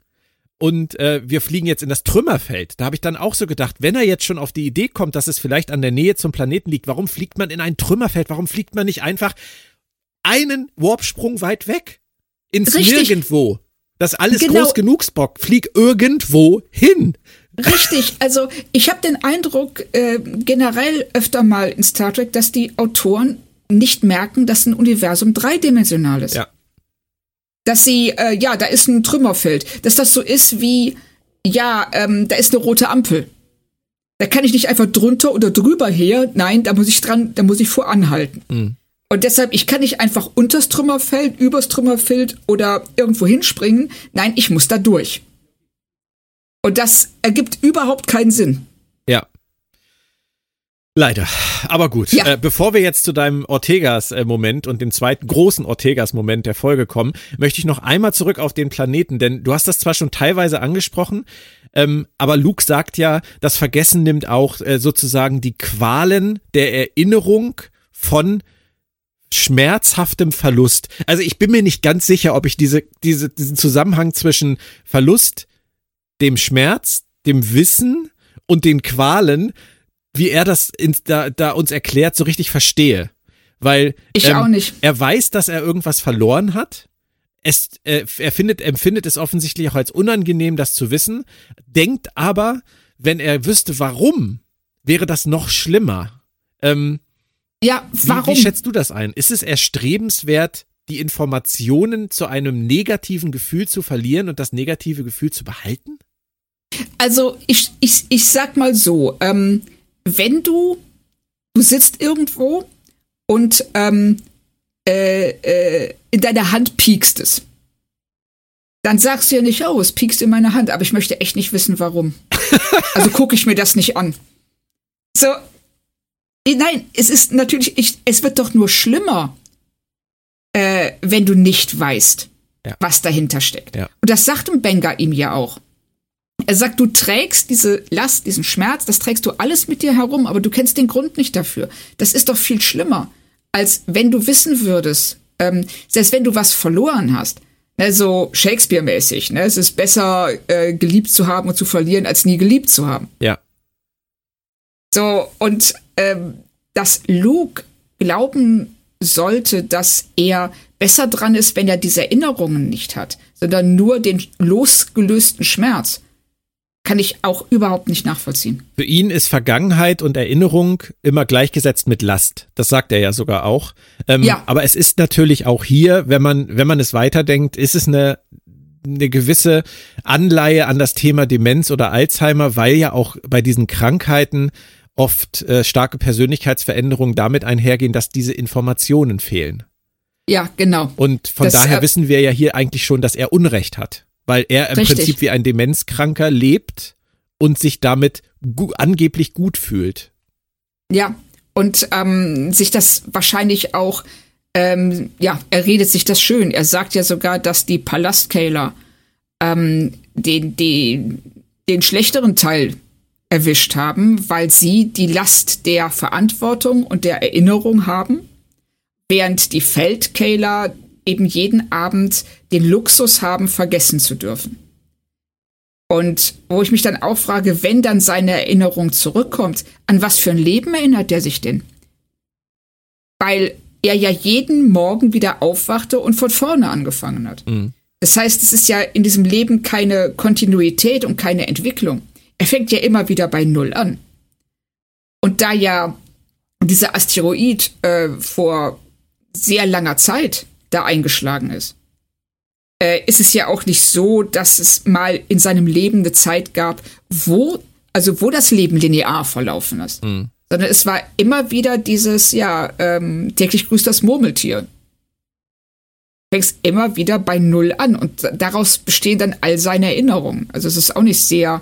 Und äh, wir fliegen jetzt in das Trümmerfeld. Da habe ich dann auch so gedacht, wenn er jetzt schon auf die Idee kommt, dass es vielleicht an der Nähe zum Planeten liegt, warum fliegt man in ein Trümmerfeld? Warum fliegt man nicht einfach einen Warpsprung weit weg? Ins Richtig. Nirgendwo. Das ist alles Genau. groß genug, Spock. Flieg irgendwo hin. richtig. Also ich habe den Eindruck äh, generell öfter mal in Star Trek, dass die Autoren nicht merken, dass ein Universum dreidimensional ist. Ja. dass sie, äh, ja, da ist ein Trümmerfeld, dass das so ist wie, ja, ähm, da ist eine rote Ampel. Da kann ich nicht einfach drunter oder drüber her, nein, da muss ich dran, da muss ich voranhalten. Und deshalb, ich kann nicht einfach unters Trümmerfeld, übers Trümmerfeld oder irgendwo hinspringen, nein, ich muss da durch. Und das ergibt überhaupt keinen Sinn. Ja. Leider. Aber gut. Ja. Äh, bevor wir jetzt zu deinem Ortegas-Moment und dem zweiten großen Ortegas-Moment der Folge kommen, möchte ich noch einmal zurück auf den Planeten, denn du hast das zwar schon teilweise angesprochen, ähm, aber Luke sagt ja, das Vergessen nimmt auch äh, sozusagen die Qualen der Erinnerung von schmerzhaftem Verlust. Also ich bin mir nicht ganz sicher, ob ich diese, diese, diesen Zusammenhang zwischen Verlust, dem Schmerz, dem Wissen und den Qualen, wie er das in, da, da uns erklärt, so richtig verstehe. Weil ähm, Ich auch nicht. er weiß, dass er irgendwas verloren hat. Es, äh, er findet, empfindet es offensichtlich auch als unangenehm, das zu wissen, denkt aber, wenn er wüsste, warum, wäre das noch schlimmer. Ähm, Ja, wie, warum? Wie schätzt du das ein? Ist es erstrebenswert, die Informationen zu einem negativen Gefühl zu verlieren und das negative Gefühl zu behalten? Also ich, ich, ich sag mal so, ähm, wenn du, du sitzt irgendwo und ähm, äh, äh, in deiner Hand piekst es, dann sagst du ja nicht, oh, es piekst in meiner Hand, aber ich möchte echt nicht wissen, warum. Also gucke ich mir das nicht an. So, nein, es ist natürlich, ich, es wird doch nur schlimmer, äh, wenn du nicht weißt, Ja. was dahinter steckt. Ja. Und das sagt ein Benga ihm ja auch. Er sagt, du trägst diese Last, diesen Schmerz, das trägst du alles mit dir herum, aber du kennst den Grund nicht dafür. Das ist doch viel schlimmer, als wenn du wissen würdest, ähm, selbst wenn du was verloren hast. Ne, so Shakespeare-mäßig. Ne? Es ist besser, äh, geliebt zu haben und zu verlieren, als nie geliebt zu haben. Ja. So, und ähm, dass Luke glauben sollte, dass er besser dran ist, wenn er diese Erinnerungen nicht hat, sondern nur den losgelösten Schmerz, kann ich auch überhaupt nicht nachvollziehen. Für ihn ist Vergangenheit und Erinnerung immer gleichgesetzt mit Last. Das sagt er ja sogar auch. Ähm, Ja. Aber es ist natürlich auch hier, wenn man, wenn man es weiterdenkt, ist es eine, eine gewisse Anleihe an das Thema Demenz oder Alzheimer, weil ja auch bei diesen Krankheiten oft äh, starke Persönlichkeitsveränderungen damit einhergehen, dass diese Informationen fehlen. Ja, genau. Und von Das, daher äh, wissen wir ja hier eigentlich schon, dass er Unrecht hat, weil er im Richtig. Prinzip wie ein Demenzkranker lebt und sich damit gu angeblich gut fühlt. Ja, und ähm, sich das wahrscheinlich auch, ähm, ja, er redet sich das schön. Er sagt ja sogar, dass die Palastkeiler ähm, den, den, den schlechteren Teil erwischt haben, weil sie die Last der Verantwortung und der Erinnerung haben, während die Feldkeiler eben jeden Abend den Luxus haben, vergessen zu dürfen. Und wo ich mich dann auch frage, wenn dann seine Erinnerung zurückkommt, an was für ein Leben erinnert er sich denn? Weil er ja jeden Morgen wieder aufwachte und von vorne angefangen hat. Das heißt, es ist ja in diesem Leben keine Kontinuität und keine Entwicklung. Er fängt ja immer wieder bei Null an. Und da ja dieser Asteroid äh, vor sehr langer Zeit da eingeschlagen ist, äh, ist es ja auch nicht so, dass es mal in seinem Leben eine Zeit gab, wo, also wo das Leben linear verlaufen ist. Mhm. Sondern es war immer wieder dieses, ja, ähm, täglich grüßt das Murmeltier. Fängst immer wieder bei Null an und daraus bestehen dann all seine Erinnerungen. Also es ist auch nicht sehr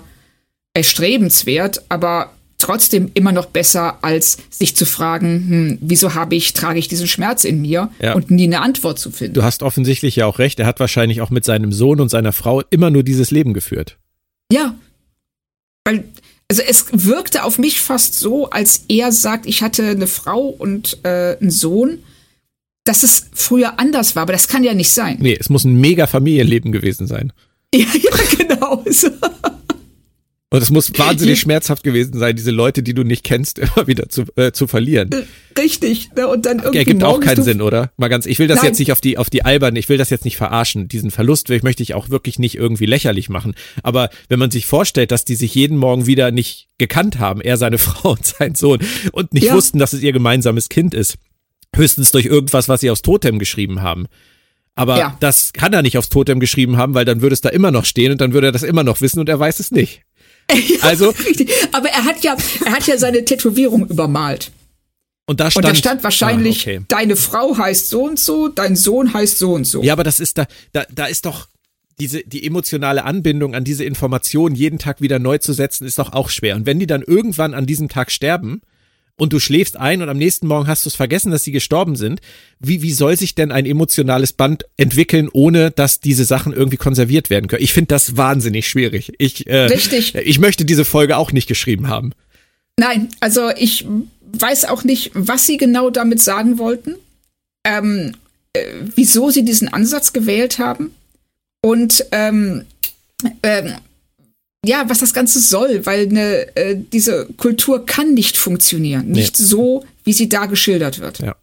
erstrebenswert, aber trotzdem immer noch besser, als sich zu fragen, hm, wieso habe ich, trage ich diesen Schmerz in mir ja. und nie eine Antwort zu finden. Du hast offensichtlich ja auch recht, er hat wahrscheinlich auch mit seinem Sohn und seiner Frau immer nur dieses Leben geführt. Ja. Weil, also es wirkte auf mich fast so, als er sagt, ich hatte eine Frau und äh, einen Sohn, dass es früher anders war, aber das kann ja nicht sein. Nee, es muss ein mega Familienleben gewesen sein. Ja, ja, genau. Und es muss wahnsinnig schmerzhaft gewesen sein, diese Leute, die du nicht kennst, immer wieder zu, äh, zu verlieren. Äh, richtig. Ne? Und dann irgendwie. Ergibt auch keinen Sinn, oder? Mal ganz, ich will das Nein. jetzt nicht auf die, auf die albern, ich will das jetzt nicht verarschen. Diesen Verlust möchte ich auch wirklich nicht irgendwie lächerlich machen. Aber wenn man sich vorstellt, dass die sich jeden Morgen wieder nicht gekannt haben, er, seine Frau und sein Sohn, und nicht ja. wussten, dass es ihr gemeinsames Kind ist. Höchstens durch irgendwas, was sie aufs Totem geschrieben haben. Aber ja. das kann er nicht aufs Totem geschrieben haben, weil dann würde es da immer noch stehen und dann würde er das immer noch wissen und er weiß es nicht. Ja, also, richtig. Aber er hat ja, er hat ja seine Tätowierung übermalt. Und da stand, und da stand wahrscheinlich, ah, okay. deine Frau heißt so und so, dein Sohn heißt so und so. Ja, aber das ist da, da, da ist doch diese, die emotionale Anbindung an diese Information jeden Tag wieder neu zu setzen, ist doch auch schwer. Und wenn die dann irgendwann an diesem Tag sterben, und du schläfst ein und am nächsten Morgen hast du es vergessen, dass sie gestorben sind. Wie, wie soll sich denn ein emotionales Band entwickeln, ohne dass diese Sachen irgendwie konserviert werden können? Ich finde das wahnsinnig schwierig. Ich, äh, Richtig. ich möchte diese Folge auch nicht geschrieben haben. Nein, also ich weiß auch nicht, was sie genau damit sagen wollten, ähm, äh, wieso sie diesen Ansatz gewählt haben und ähm, ähm, ja, was das Ganze soll, weil eine, äh, diese Kultur kann nicht funktionieren. Nicht nee. so, wie sie da geschildert wird. Ja.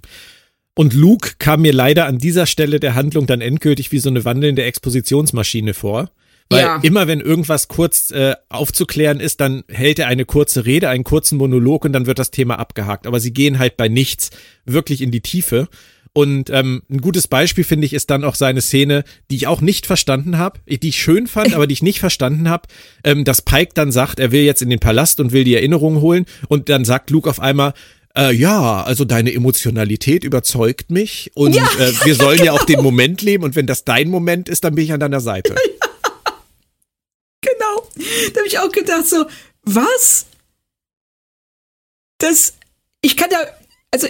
Und Luke kam mir leider an dieser Stelle der Handlung dann endgültig wie so eine wandelnde Expositionsmaschine vor. Weil ja. immer wenn irgendwas kurz äh, aufzuklären ist, dann hält er eine kurze Rede, einen kurzen Monolog und dann wird das Thema abgehakt. Aber sie gehen halt bei nichts wirklich in die Tiefe. Und ähm, ein gutes Beispiel finde ich ist dann auch seine Szene, die ich auch nicht verstanden habe, die ich schön fand, aber die ich nicht verstanden habe, ähm, dass Pike dann sagt, er will jetzt in den Palast und will die Erinnerungen holen und dann sagt Luke auf einmal, äh, ja, also deine Emotionalität überzeugt mich und ja, äh, wir sollen ja, genau. ja auch den Moment leben und wenn das dein Moment ist, dann bin ich an deiner Seite. Ja, genau. Da habe ich auch gedacht so, was? Das, ich kann da, also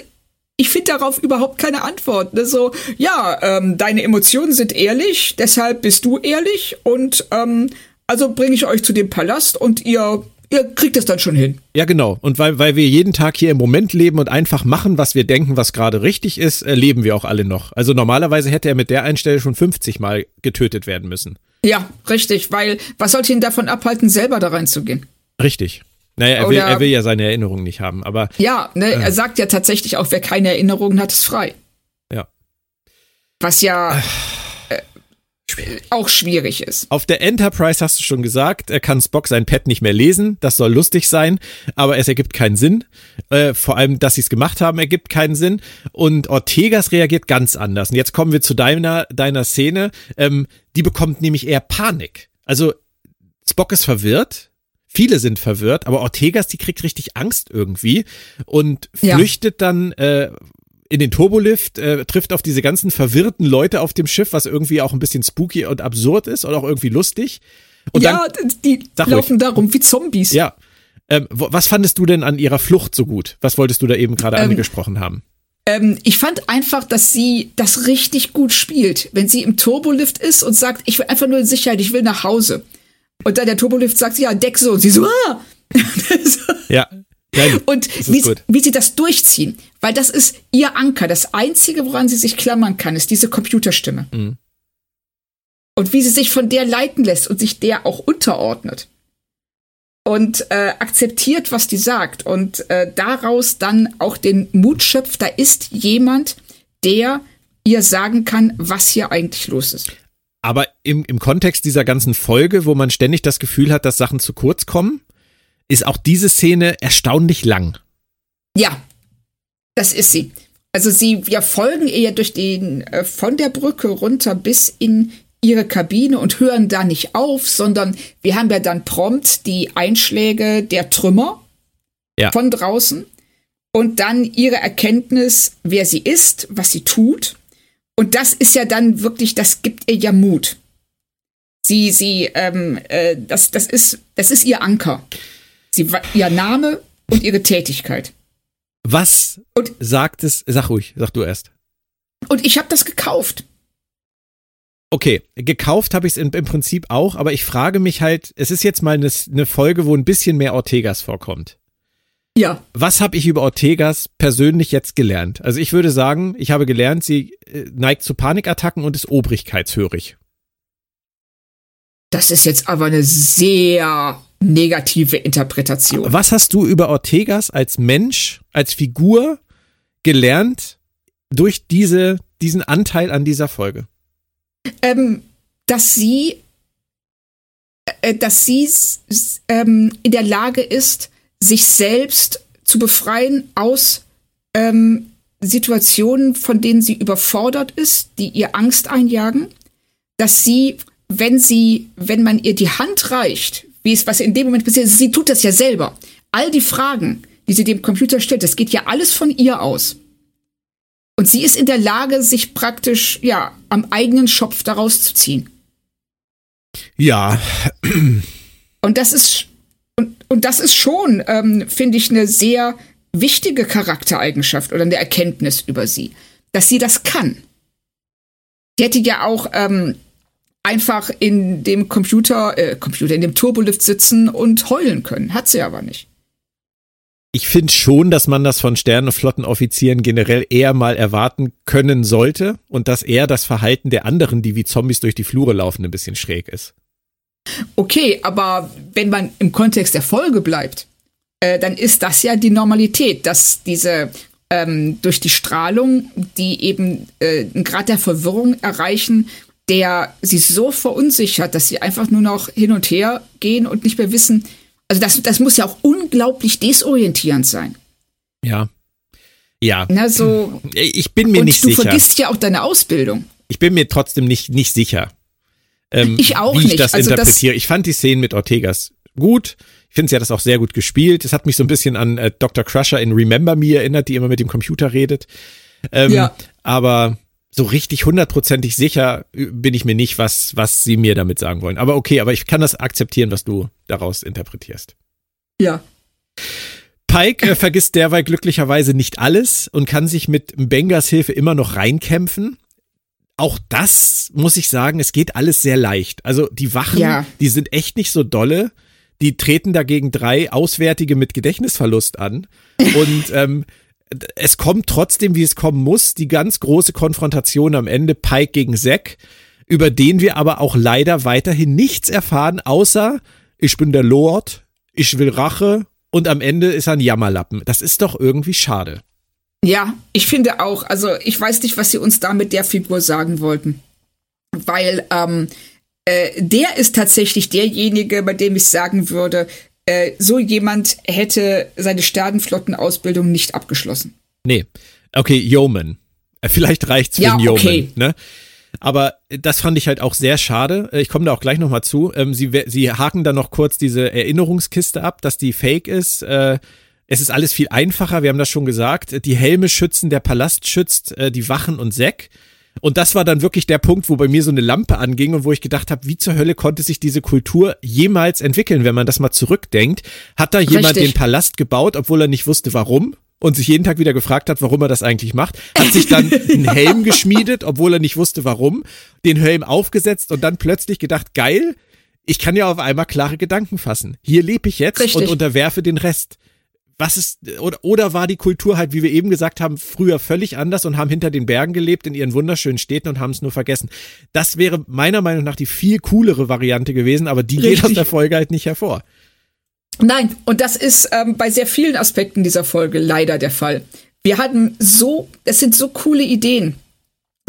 ich finde darauf überhaupt keine Antwort. Ne? So, ja, ähm, deine Emotionen sind ehrlich, deshalb bist du ehrlich und ähm, also bringe ich euch zu dem Palast und ihr ihr kriegt es dann schon hin. Ja, genau. Und weil, weil wir jeden Tag hier im Moment leben und einfach machen, was wir denken, was gerade richtig ist, äh, leben wir auch alle noch. Also normalerweise hätte er mit der Einstellung schon 50 Mal getötet werden müssen. Ja, richtig, weil was sollte ihn davon abhalten, selber da reinzugehen? Richtig. Naja, er will, er will ja seine Erinnerungen nicht haben, aber. Ja, ne, äh, er sagt ja tatsächlich auch, wer keine Erinnerungen hat, ist frei. Ja. Was ja äh, schwierig. auch schwierig ist. Auf der Enterprise hast du schon gesagt, er kann Spock sein Pad nicht mehr lesen. Das soll lustig sein, aber es ergibt keinen Sinn. Äh, vor allem, dass sie es gemacht haben, ergibt keinen Sinn. Und Ortegas reagiert ganz anders. Und jetzt kommen wir zu deiner, deiner Szene. Ähm, die bekommt nämlich eher Panik. Also Spock ist verwirrt, Viele sind verwirrt, aber Ortegas, die kriegt richtig Angst irgendwie und flüchtet ja. dann äh, in den Turbolift, äh, trifft auf diese ganzen verwirrten Leute auf dem Schiff, was irgendwie auch ein bisschen spooky und absurd ist und auch irgendwie lustig. Und ja, dann, die laufen ruhig. darum wie Zombies. Ja. Ähm, was fandest du denn an ihrer Flucht so gut? Was wolltest du da eben gerade ähm, angesprochen haben? Ähm, ich fand einfach, dass sie das richtig gut spielt, wenn sie im Turbolift ist und sagt, ich will einfach nur in Sicherheit, ich will nach Hause. Und dann der Turbolift sagt, ja, deck so. Und sie so, ah! ja. Nein, und wie, wie, sie das durchziehen, weil das ist ihr Anker. Das Einzige, woran sie sich klammern kann, ist diese Computerstimme. Mhm. Und wie sie sich von der leiten lässt und sich der auch unterordnet. Und äh, akzeptiert, was die sagt. Und äh, daraus dann auch den Mut schöpft, da ist jemand, der ihr sagen kann, was hier eigentlich los ist. Aber im, im Kontext dieser ganzen Folge, wo man ständig das Gefühl hat, dass Sachen zu kurz kommen, ist auch diese Szene erstaunlich lang. Ja, das ist sie. Also sie, wir folgen ihr durch den, äh, von der Brücke runter bis in ihre Kabine und hören da nicht auf, sondern wir haben ja dann prompt die Einschläge der Trümmer ja. von draußen und dann ihre Erkenntnis, wer sie ist, was sie tut. Und das ist ja dann wirklich, das gibt ihr ja Mut. Sie, sie, ähm, äh, das, das ist, das ist ihr Anker. Sie, ihr Name und ihre Tätigkeit. Was und, sagt es? Sag ruhig, sag du erst. Und ich habe das gekauft. Okay, gekauft habe ich es im, Prinzip auch, aber ich frage mich halt, es ist jetzt mal eine, eine Folge, wo ein bisschen mehr Ortegas vorkommt. Ja. Was habe ich über Ortegas persönlich jetzt gelernt? Also ich würde sagen, ich habe gelernt, sie äh, neigt zu Panikattacken und ist obrigkeitshörig. Das ist jetzt aber eine sehr negative Interpretation. Was hast du über Ortegas als Mensch, als Figur gelernt durch diese, diesen Anteil an dieser Folge? Ähm, dass sie, äh, dass sie ähm, in der Lage ist, sich selbst zu befreien aus ähm, Situationen, von denen sie überfordert ist, die ihr Angst einjagen, dass sie, wenn sie, wenn man ihr die Hand reicht, wie es was in dem Moment passiert, sie tut das ja selber. All die Fragen, die sie dem Computer stellt, das geht ja alles von ihr aus. Und sie ist in der Lage, sich praktisch, ja, am eigenen Schopf daraus zu ziehen. Ja. Und das ist, und das ist schon, ähm, finde ich, eine sehr wichtige Charaktereigenschaft oder eine Erkenntnis über sie, dass sie das kann. Die hätte ja auch ähm, einfach in dem Computer, äh, Computer, in dem Turbolift sitzen und heulen können. Hat sie aber nicht. Ich finde schon, dass man das von Sternenflottenoffizieren generell eher mal erwarten können sollte und dass eher das Verhalten der anderen, die wie Zombies durch die Flure laufen, ein bisschen schräg ist. Okay, aber wenn man im Kontext der Folge bleibt, äh, dann ist das ja die Normalität, dass diese ähm, durch die Strahlung, die eben äh, einen Grad der Verwirrung erreichen, der sie so verunsichert, dass sie einfach nur noch hin und her gehen und nicht mehr wissen, also das, das muss ja auch unglaublich desorientierend sein. Ja. Ja. Na, so, ich bin mir und nicht du sicher. Du vergisst ja auch deine Ausbildung. Ich bin mir trotzdem nicht, nicht sicher. Ähm, ich auch wie nicht. ich das also interpretiere. Das ich fand die Szenen mit Ortegas gut. Ich finde, sie hat das auch sehr gut gespielt. Es hat mich so ein bisschen an äh, Dr. Crusher in Remember Me erinnert, die immer mit dem Computer redet. Ähm, ja. Aber so richtig hundertprozentig sicher bin ich mir nicht, was, was sie mir damit sagen wollen. Aber okay, aber ich kann das akzeptieren, was du daraus interpretierst. Ja. Pike äh, vergisst derweil glücklicherweise nicht alles und kann sich mit Bengas Hilfe immer noch reinkämpfen. Auch das muss ich sagen, es geht alles sehr leicht. Also die Wachen, ja. die sind echt nicht so dolle. Die treten dagegen drei Auswärtige mit Gedächtnisverlust an. Und ähm, es kommt trotzdem, wie es kommen muss, die ganz große Konfrontation am Ende Pike gegen Zack, über den wir aber auch leider weiterhin nichts erfahren, außer ich bin der Lord, ich will Rache und am Ende ist er ein Jammerlappen. Das ist doch irgendwie schade. Ja, ich finde auch. Also ich weiß nicht, was sie uns da mit der Figur sagen wollten. Weil ähm, äh, der ist tatsächlich derjenige, bei dem ich sagen würde, äh, so jemand hätte seine Sternenflottenausbildung nicht abgeschlossen. Nee. Okay, Yeoman. Äh, vielleicht reicht's für ja, einen Yeoman, okay. ne? Aber das fand ich halt auch sehr schade. Äh, ich komme da auch gleich nochmal zu. Ähm, sie, sie haken dann noch kurz diese Erinnerungskiste ab, dass die fake ist. Es ist alles viel einfacher, wir haben das schon gesagt. Die Helme schützen, der Palast schützt, die Wachen und Zack. Und das war dann wirklich der Punkt, wo bei mir so eine Lampe anging und wo ich gedacht habe, wie zur Hölle konnte sich diese Kultur jemals entwickeln, wenn man das mal zurückdenkt? Hat da jemand Richtig. den Palast gebaut, obwohl er nicht wusste, warum? Und sich jeden Tag wieder gefragt hat, warum er das eigentlich macht, hat sich dann einen Helm geschmiedet, obwohl er nicht wusste, warum, den Helm aufgesetzt und dann plötzlich gedacht, geil, ich kann ja auf einmal klare Gedanken fassen. Hier lebe ich jetzt Richtig. und unterwerfe den Rest was ist, oder, oder war die Kultur halt, wie wir eben gesagt haben, früher völlig anders und haben hinter den Bergen gelebt in ihren wunderschönen Städten und haben es nur vergessen. Das wäre meiner Meinung nach die viel coolere Variante gewesen, aber die Richtig. geht aus der Folge halt nicht hervor. Nein, und das ist ähm, bei sehr vielen Aspekten dieser Folge leider der Fall. Wir hatten so, es sind so coole Ideen,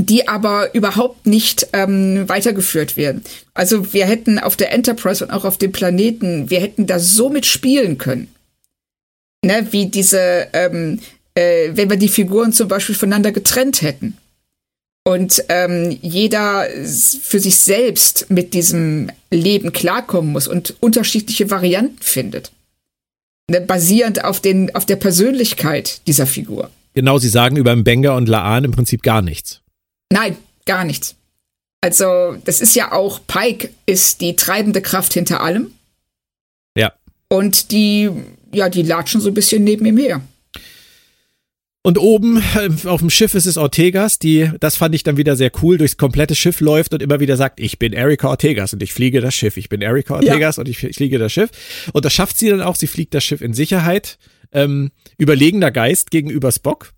die aber überhaupt nicht ähm, weitergeführt werden. Also wir hätten auf der Enterprise und auch auf dem Planeten, wir hätten da so mit spielen können ne, wie diese, ähm, äh, wenn wir die Figuren zum Beispiel voneinander getrennt hätten. und ähm, jeder für sich selbst mit diesem Leben klarkommen muss und unterschiedliche Varianten findet. Ne, basierend auf, den, auf der Persönlichkeit dieser Figur. Genau, sie sagen über Mbenga und Laan im Prinzip gar nichts. Nein, gar nichts. Also, das ist ja auch, Pike ist die treibende Kraft hinter allem. Ja. Und die, ja, die latschen so ein bisschen neben ihm her. Und oben äh, auf dem Schiff ist es Ortegas, die, das fand ich dann wieder sehr cool, durchs komplette Schiff läuft und immer wieder sagt, ich bin Erika Ortegas und ich fliege das Schiff. Ich bin Erika Ortegas ja. und ich fliege das Schiff. Und das schafft sie dann auch, sie fliegt das Schiff in Sicherheit. Ähm, überlegender Geist gegenüber Spock.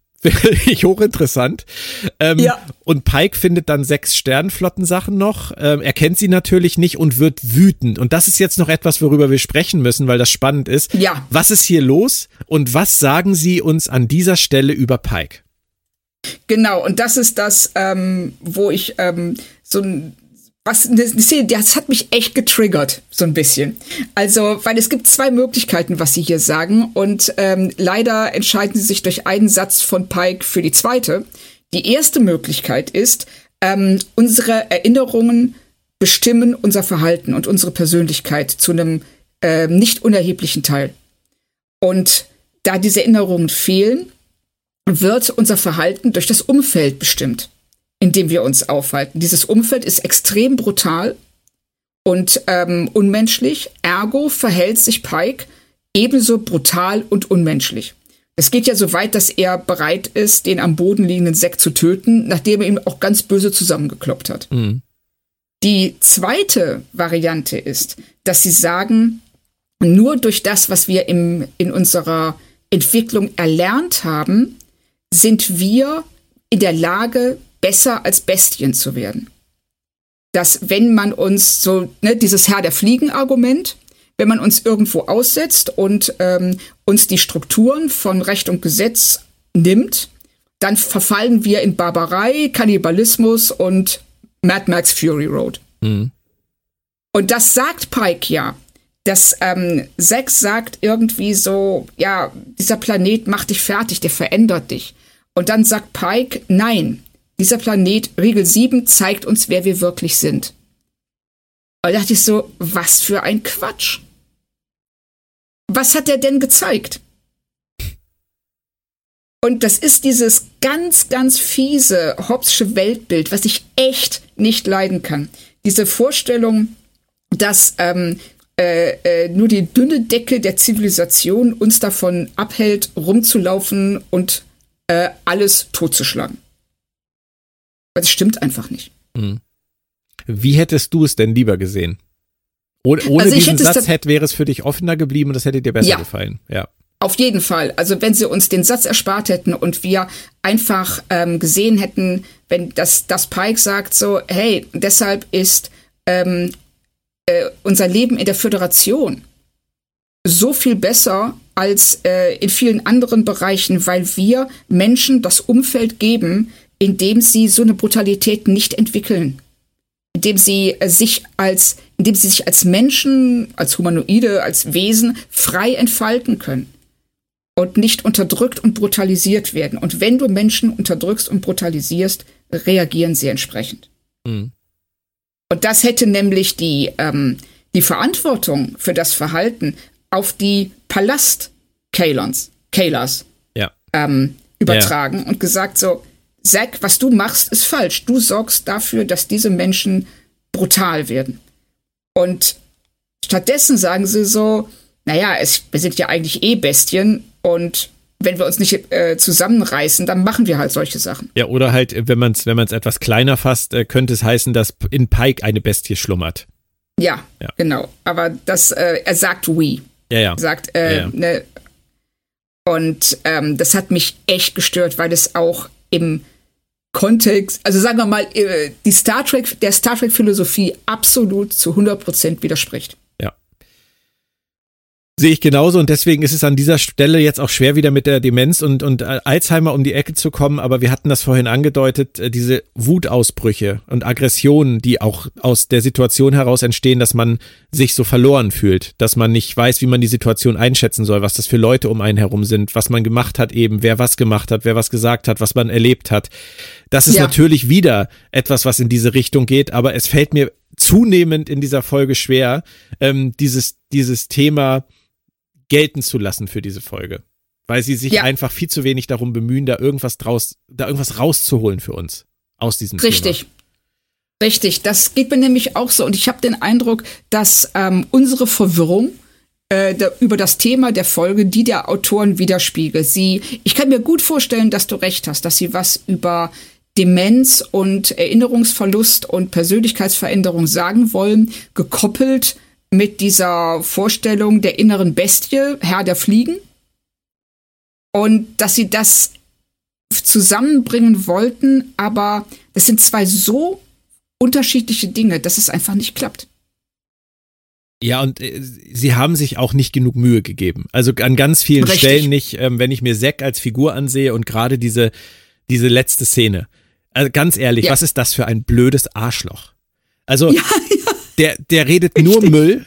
Ich hochinteressant. Ähm, ja. Und Pike findet dann sechs Sternflottensachen noch. Ähm, er kennt sie natürlich nicht und wird wütend. Und das ist jetzt noch etwas, worüber wir sprechen müssen, weil das spannend ist. Ja. Was ist hier los und was sagen Sie uns an dieser Stelle über Pike? Genau, und das ist das, ähm, wo ich ähm, so ein was das hat mich echt getriggert, so ein bisschen. Also, weil es gibt zwei Möglichkeiten, was sie hier sagen, und ähm, leider entscheiden sie sich durch einen Satz von Pike für die zweite. Die erste Möglichkeit ist, ähm, unsere Erinnerungen bestimmen unser Verhalten und unsere Persönlichkeit zu einem äh, nicht unerheblichen Teil. Und da diese Erinnerungen fehlen, wird unser Verhalten durch das Umfeld bestimmt in dem wir uns aufhalten. Dieses Umfeld ist extrem brutal und ähm, unmenschlich. Ergo verhält sich Pike ebenso brutal und unmenschlich. Es geht ja so weit, dass er bereit ist, den am Boden liegenden Sekt zu töten, nachdem er ihn auch ganz böse zusammengekloppt hat. Mhm. Die zweite Variante ist, dass sie sagen, nur durch das, was wir im, in unserer Entwicklung erlernt haben, sind wir in der Lage, besser als Bestien zu werden. Dass wenn man uns so, ne, dieses Herr der Fliegen-Argument, wenn man uns irgendwo aussetzt und ähm, uns die Strukturen von Recht und Gesetz nimmt, dann verfallen wir in Barbarei, Kannibalismus und Mad Max Fury Road. Mhm. Und das sagt Pike ja. Das ähm, Sex sagt irgendwie so, ja, dieser Planet macht dich fertig, der verändert dich. Und dann sagt Pike, nein, dieser Planet, Regel 7, zeigt uns, wer wir wirklich sind. Und da dachte ich so, was für ein Quatsch. Was hat er denn gezeigt? Und das ist dieses ganz, ganz fiese Hobbsche Weltbild, was ich echt nicht leiden kann. Diese Vorstellung, dass ähm, äh, äh, nur die dünne Decke der Zivilisation uns davon abhält, rumzulaufen und äh, alles totzuschlagen. Das stimmt einfach nicht. Hm. Wie hättest du es denn lieber gesehen? Ohne, ohne also diesen Satz hätte, wäre es für dich offener geblieben und das hätte dir besser ja, gefallen. Ja. Auf jeden Fall. Also wenn sie uns den Satz erspart hätten und wir einfach ähm, gesehen hätten, wenn das, das Pike sagt so, hey, deshalb ist ähm, äh, unser Leben in der Föderation so viel besser als äh, in vielen anderen Bereichen, weil wir Menschen das Umfeld geben, indem sie so eine Brutalität nicht entwickeln. Indem sie äh, sich als, indem sie sich als Menschen, als Humanoide, als Wesen frei entfalten können. Und nicht unterdrückt und brutalisiert werden. Und wenn du Menschen unterdrückst und brutalisierst, reagieren sie entsprechend. Mhm. Und das hätte nämlich die, ähm, die Verantwortung für das Verhalten auf die Palast Kalons, Kalas ja. ähm, übertragen ja. und gesagt so, Zack, was du machst, ist falsch. Du sorgst dafür, dass diese Menschen brutal werden. Und stattdessen sagen sie so, naja, es, wir sind ja eigentlich eh Bestien und wenn wir uns nicht äh, zusammenreißen, dann machen wir halt solche Sachen. Ja, oder halt, wenn man es wenn man's etwas kleiner fasst, äh, könnte es heißen, dass in Pike eine Bestie schlummert. Ja, ja. genau. Aber das, äh, er sagt we. Ja, ja. Er sagt, äh, ja, ja. Ne, und ähm, das hat mich echt gestört, weil es auch im Kontext, also sagen wir mal, äh, die Star Trek, der Star Trek Philosophie absolut zu 100% widerspricht. Sehe ich genauso und deswegen ist es an dieser Stelle jetzt auch schwer wieder mit der Demenz und, und Alzheimer um die Ecke zu kommen, aber wir hatten das vorhin angedeutet, äh, diese Wutausbrüche und Aggressionen, die auch aus der Situation heraus entstehen, dass man sich so verloren fühlt, dass man nicht weiß, wie man die Situation einschätzen soll, was das für Leute um einen herum sind, was man gemacht hat eben, wer was gemacht hat, wer was gesagt hat, was man erlebt hat. Das ist ja. natürlich wieder etwas, was in diese Richtung geht, aber es fällt mir zunehmend in dieser Folge schwer, ähm, dieses, dieses Thema gelten zu lassen für diese Folge. Weil sie sich ja. einfach viel zu wenig darum bemühen, da irgendwas draus, da irgendwas rauszuholen für uns aus diesem Richtig. Thema. Richtig, das geht mir nämlich auch so. Und ich habe den Eindruck, dass ähm, unsere Verwirrung äh, da, über das Thema der Folge, die der Autoren widerspiegelt. Sie, ich kann mir gut vorstellen, dass du recht hast, dass sie was über Demenz und Erinnerungsverlust und Persönlichkeitsveränderung sagen wollen, gekoppelt mit dieser Vorstellung der inneren Bestie, Herr der Fliegen. Und dass sie das zusammenbringen wollten, aber das sind zwei so unterschiedliche Dinge, dass es einfach nicht klappt. Ja, und äh, sie haben sich auch nicht genug Mühe gegeben. Also an ganz vielen Richtig. Stellen nicht, ähm, wenn ich mir Zack als Figur ansehe und gerade diese, diese letzte Szene. Also ganz ehrlich, ja. was ist das für ein blödes Arschloch? Also, ja, ja. Der, der redet Richtig. nur Müll.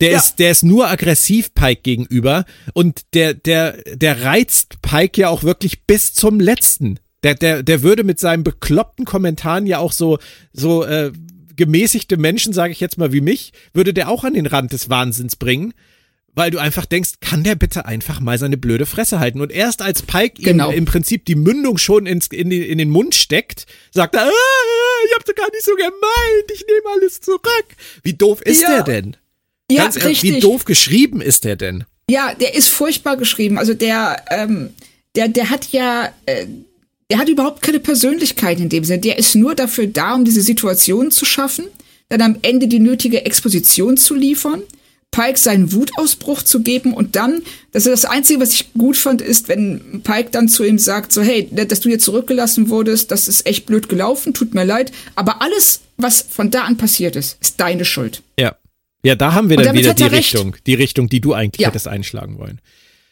Der ja. ist, der ist nur aggressiv Pike gegenüber und der, der, der reizt Pike ja auch wirklich bis zum letzten. Der, der, der würde mit seinen bekloppten Kommentaren ja auch so, so äh, gemäßigte Menschen, sage ich jetzt mal wie mich, würde der auch an den Rand des Wahnsinns bringen weil du einfach denkst, kann der bitte einfach mal seine blöde Fresse halten? Und erst als Pike genau. ihm im Prinzip die Mündung schon ins, in, die, in den Mund steckt, sagt er, ah, ich hab doch gar nicht so gemeint, ich nehme alles zurück. Wie doof ist ja. der denn? Ja, Ganz ehrlich, richtig. wie doof geschrieben ist der denn? Ja, der ist furchtbar geschrieben. Also der, ähm, der, der hat ja, äh, der hat überhaupt keine Persönlichkeit in dem Sinne. Der ist nur dafür da, um diese Situation zu schaffen, dann am Ende die nötige Exposition zu liefern Pike seinen Wutausbruch zu geben und dann, das ist das Einzige, was ich gut fand, ist, wenn Pike dann zu ihm sagt, so, hey, dass du jetzt zurückgelassen wurdest, das ist echt blöd gelaufen, tut mir leid, aber alles, was von da an passiert ist, ist deine Schuld. Ja. Ja, da haben wir dann wieder die Richtung, die Richtung, die du eigentlich ja. hättest einschlagen wollen.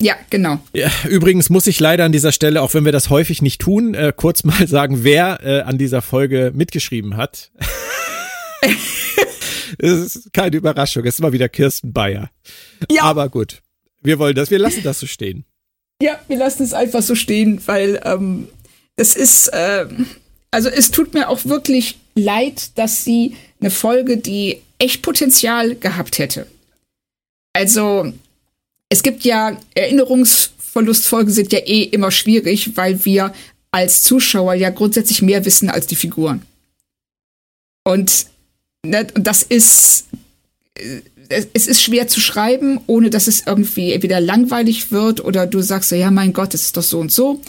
Ja, genau. Ja, übrigens muss ich leider an dieser Stelle, auch wenn wir das häufig nicht tun, äh, kurz mal sagen, wer äh, an dieser Folge mitgeschrieben hat. Es ist keine Überraschung. Es ist mal wieder Kirsten Bayer. Ja. Aber gut. Wir wollen das, wir lassen das so stehen. Ja, wir lassen es einfach so stehen, weil ähm, es ist, äh, also es tut mir auch wirklich leid, dass sie eine Folge, die echt Potenzial gehabt hätte. Also es gibt ja Erinnerungsverlustfolgen sind ja eh immer schwierig, weil wir als Zuschauer ja grundsätzlich mehr wissen als die Figuren. Und das ist, äh, es ist schwer zu schreiben, ohne dass es irgendwie entweder langweilig wird oder du sagst so, ja, mein Gott, es ist doch so und so.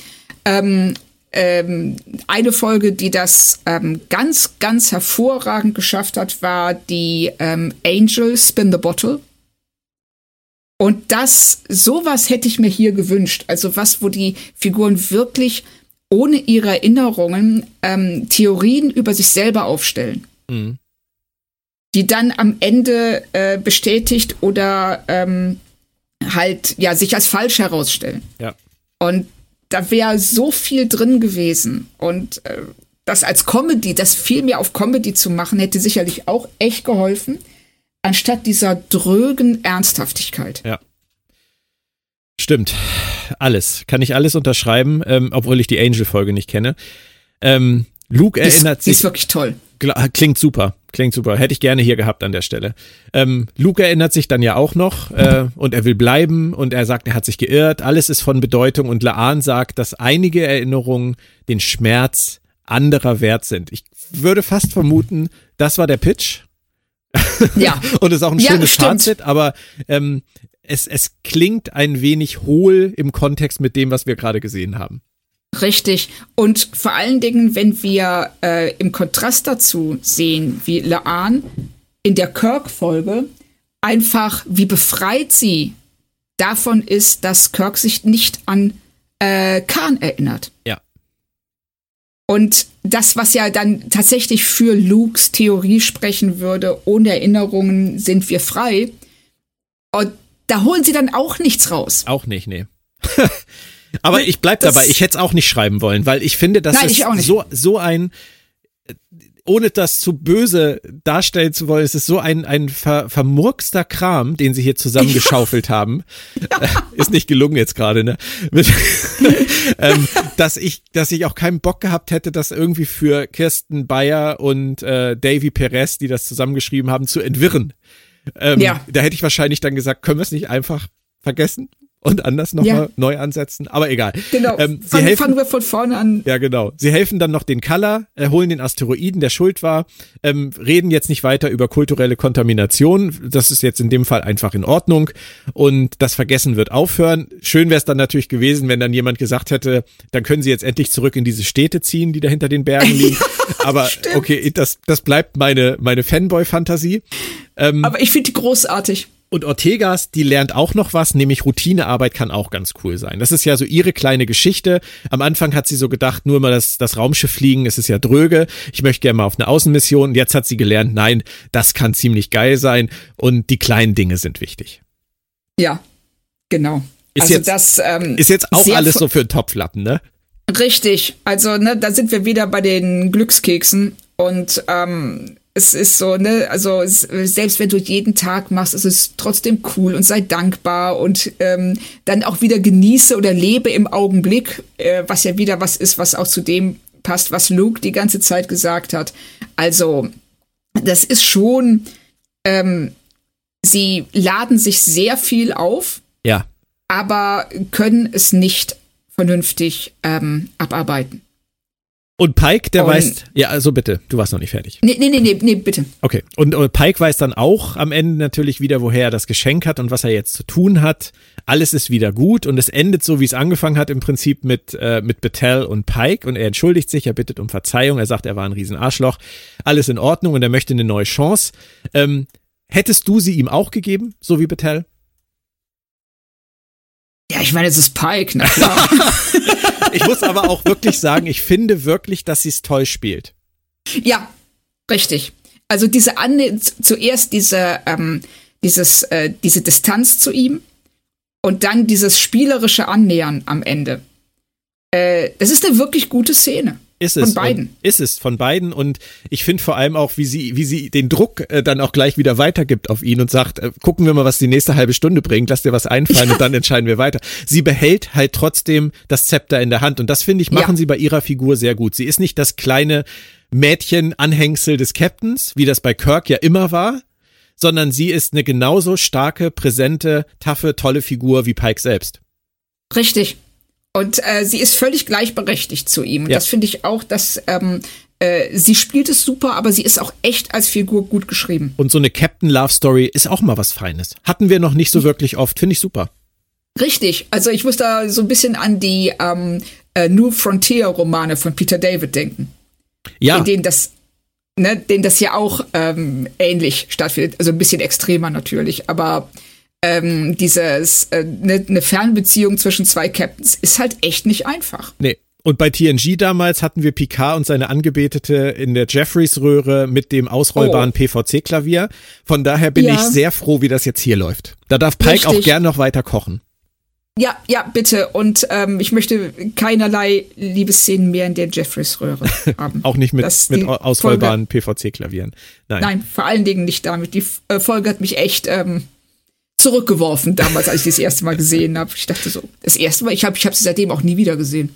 Ähm, ähm, eine Folge, die das ähm, ganz, ganz hervorragend geschafft hat, war die ähm, Angel Spin the Bottle. Und das, sowas hätte ich mir hier gewünscht. Also was, wo die Figuren wirklich ohne ihre Erinnerungen ähm, Theorien über sich selber aufstellen. Mhm die dann am Ende äh, bestätigt oder ähm, halt ja sich als falsch herausstellen. Ja. Und da wäre so viel drin gewesen und äh, das als Comedy, das viel mehr auf Comedy zu machen, hätte sicherlich auch echt geholfen, anstatt dieser drögen Ernsthaftigkeit. Ja. Stimmt. Alles. Kann ich alles unterschreiben, ähm, obwohl ich die Angel-Folge nicht kenne. Ähm, Luke erinnert ist, sich. Ist wirklich toll. Klingt super, klingt super. Hätte ich gerne hier gehabt an der Stelle. Ähm, Luke erinnert sich dann ja auch noch äh, und er will bleiben und er sagt, er hat sich geirrt. Alles ist von Bedeutung und Laan sagt, dass einige Erinnerungen den Schmerz anderer wert sind. Ich würde fast vermuten, das war der Pitch. Ja. und ist auch ein schönes ja, Fazit, aber ähm, es, es klingt ein wenig hohl im Kontext mit dem, was wir gerade gesehen haben. Richtig. Und vor allen Dingen, wenn wir äh, im Kontrast dazu sehen, wie Laan in der Kirk-Folge einfach, wie befreit sie davon ist, dass Kirk sich nicht an äh, Khan erinnert. Ja. Und das, was ja dann tatsächlich für Lukes Theorie sprechen würde, ohne Erinnerungen sind wir frei. Und da holen sie dann auch nichts raus. Auch nicht, nee. Aber ich bleib das, dabei, ich hätte es auch nicht schreiben wollen, weil ich finde, das nein, ist so, so ein, ohne das zu böse darstellen zu wollen, es ist so ein, ein ver, vermurkster Kram, den sie hier zusammengeschaufelt haben. Ist nicht gelungen jetzt gerade, ne? ähm, dass ich, dass ich auch keinen Bock gehabt hätte, das irgendwie für Kirsten Bayer und äh, Davy Perez, die das zusammengeschrieben haben, zu entwirren. Ähm, ja. Da hätte ich wahrscheinlich dann gesagt, können wir es nicht einfach vergessen? Und anders nochmal ja. neu ansetzen. Aber egal. Genau. Ähm, sie Fang, helfen, fangen wir von vorne an. Ja, genau. Sie helfen dann noch den Color, äh, holen den Asteroiden, der schuld war, ähm, reden jetzt nicht weiter über kulturelle Kontamination. Das ist jetzt in dem Fall einfach in Ordnung. Und das Vergessen wird aufhören. Schön wäre es dann natürlich gewesen, wenn dann jemand gesagt hätte, dann können sie jetzt endlich zurück in diese Städte ziehen, die da hinter den Bergen liegen. Aber okay, das, das bleibt meine, meine Fanboy-Fantasie. Ähm, Aber ich finde die großartig. Und Ortegas, die lernt auch noch was, nämlich Routinearbeit kann auch ganz cool sein. Das ist ja so ihre kleine Geschichte. Am Anfang hat sie so gedacht, nur mal das, das Raumschiff fliegen, es ist ja dröge. Ich möchte gerne mal auf eine Außenmission. Und jetzt hat sie gelernt, nein, das kann ziemlich geil sein. Und die kleinen Dinge sind wichtig. Ja, genau. Ist also jetzt, das ähm, ist jetzt auch alles so für einen Topflappen, ne? Richtig. Also, ne, da sind wir wieder bei den Glückskeksen. Und ähm, es ist so, ne, also es, selbst wenn du jeden Tag machst, ist es trotzdem cool und sei dankbar und ähm, dann auch wieder genieße oder lebe im Augenblick, äh, was ja wieder was ist, was auch zu dem passt, was Luke die ganze Zeit gesagt hat. Also, das ist schon, ähm, sie laden sich sehr viel auf. Ja. Aber können es nicht vernünftig ähm, abarbeiten. Und Pike, der und, weiß, ja, also bitte, du warst noch nicht fertig. Nee, nee, nee, nee, nee bitte. Okay. Und, und Pike weiß dann auch am Ende natürlich wieder, woher er das Geschenk hat und was er jetzt zu tun hat. Alles ist wieder gut und es endet so, wie es angefangen hat, im Prinzip mit, äh, mit Battelle und Pike und er entschuldigt sich, er bittet um Verzeihung, er sagt, er war ein Riesenarschloch. Alles in Ordnung und er möchte eine neue Chance. Ähm, hättest du sie ihm auch gegeben, so wie Battelle? Ja, ich meine, es ist Pike, na klar. ich muss aber auch wirklich sagen, ich finde wirklich, dass sie es toll spielt. Ja, richtig. Also diese Anne zuerst diese, ähm, dieses, äh, diese Distanz zu ihm und dann dieses spielerische Annähern am Ende. Äh, das ist eine wirklich gute Szene. Ist es. Von beiden. Ist es von beiden und ich finde vor allem auch, wie sie, wie sie den Druck äh, dann auch gleich wieder weitergibt auf ihn und sagt, äh, gucken wir mal, was die nächste halbe Stunde bringt, lass dir was einfallen und dann entscheiden wir weiter. Sie behält halt trotzdem das Zepter in der Hand und das finde ich, machen ja. sie bei ihrer Figur sehr gut. Sie ist nicht das kleine Mädchen-Anhängsel des Captains, wie das bei Kirk ja immer war, sondern sie ist eine genauso starke, präsente, taffe, tolle Figur wie Pike selbst. Richtig. Und äh, sie ist völlig gleichberechtigt zu ihm. Und ja. das finde ich auch, dass ähm, äh, sie spielt es super, aber sie ist auch echt als Figur gut geschrieben. Und so eine Captain Love Story ist auch mal was Feines. Hatten wir noch nicht so wirklich oft, finde ich super. Richtig. Also ich muss da so ein bisschen an die ähm, äh, New Frontier Romane von Peter David denken. Ja. In denen das ne, denen das ja auch ähm, ähnlich stattfindet. Also ein bisschen extremer natürlich, aber ähm, dieses eine äh, ne, ne Fernbeziehung zwischen zwei Captains ist halt echt nicht einfach. Nee. Und bei TNG damals hatten wir Picard und seine Angebetete in der Jeffreys-Röhre mit dem ausrollbaren oh. PVC-Klavier. Von daher bin ja. ich sehr froh, wie das jetzt hier läuft. Da darf Pike Richtig. auch gern noch weiter kochen. Ja, ja, bitte. Und ähm, ich möchte keinerlei Liebesszenen mehr in der Jeffreys-Röhre haben. auch nicht mit, mit ausrollbaren PVC-Klavieren. Nein. Nein, vor allen Dingen nicht damit. Die äh, Folge hat mich echt ähm, zurückgeworfen damals, als ich das erste Mal gesehen habe. Ich dachte so, das erste Mal, ich habe ich hab sie seitdem auch nie wieder gesehen.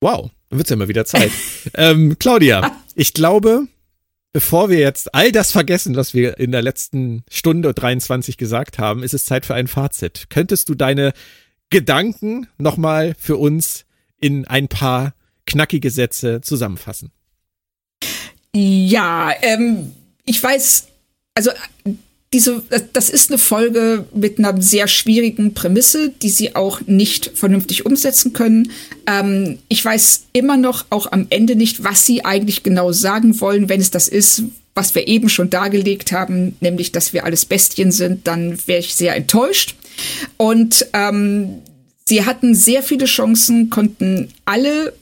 Wow, dann wird's ja mal wieder Zeit. ähm, Claudia, ich glaube, bevor wir jetzt all das vergessen, was wir in der letzten Stunde 23 gesagt haben, ist es Zeit für ein Fazit. Könntest du deine Gedanken nochmal für uns in ein paar knackige Sätze zusammenfassen? Ja, ähm, ich weiß, also diese, das ist eine Folge mit einer sehr schwierigen Prämisse, die sie auch nicht vernünftig umsetzen können. Ähm, ich weiß immer noch auch am Ende nicht, was sie eigentlich genau sagen wollen, wenn es das ist, was wir eben schon dargelegt haben, nämlich, dass wir alles Bestien sind, dann wäre ich sehr enttäuscht. Und ähm, sie hatten sehr viele Chancen, konnten alle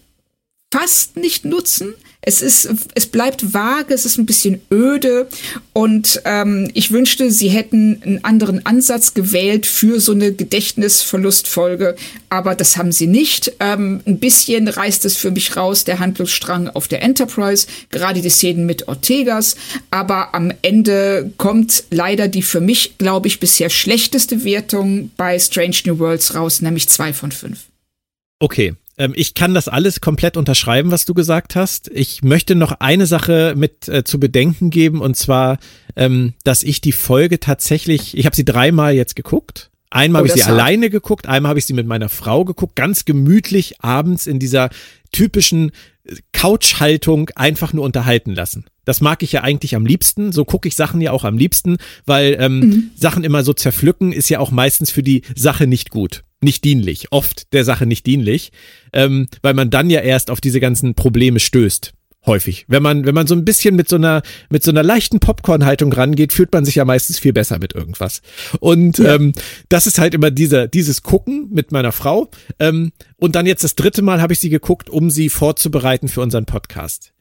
fast nicht nutzen. Es ist, es bleibt vage, es ist ein bisschen öde und ähm, ich wünschte, sie hätten einen anderen Ansatz gewählt für so eine Gedächtnisverlustfolge, aber das haben sie nicht. Ähm, ein bisschen reißt es für mich raus, der Handlungsstrang auf der Enterprise, gerade die Szenen mit Ortegas, aber am Ende kommt leider die für mich, glaube ich, bisher schlechteste Wertung bei Strange New Worlds raus, nämlich zwei von fünf. Okay, ich kann das alles komplett unterschreiben, was du gesagt hast. Ich möchte noch eine Sache mit äh, zu bedenken geben, und zwar, ähm, dass ich die Folge tatsächlich, ich habe sie dreimal jetzt geguckt. Einmal oh, habe ich sie alleine geguckt, einmal habe ich sie mit meiner Frau geguckt, ganz gemütlich abends in dieser typischen äh, Couchhaltung einfach nur unterhalten lassen. Das mag ich ja eigentlich am liebsten. So gucke ich Sachen ja auch am liebsten, weil ähm, mhm. Sachen immer so zerpflücken ist ja auch meistens für die Sache nicht gut nicht dienlich, oft der Sache nicht dienlich, ähm, weil man dann ja erst auf diese ganzen Probleme stößt. Häufig. Wenn man, wenn man so ein bisschen mit so einer, mit so einer leichten Popcorn-Haltung rangeht, fühlt man sich ja meistens viel besser mit irgendwas. Und ja. ähm, das ist halt immer dieser, dieses Gucken mit meiner Frau. Ähm, und dann jetzt das dritte Mal habe ich sie geguckt, um sie vorzubereiten für unseren Podcast.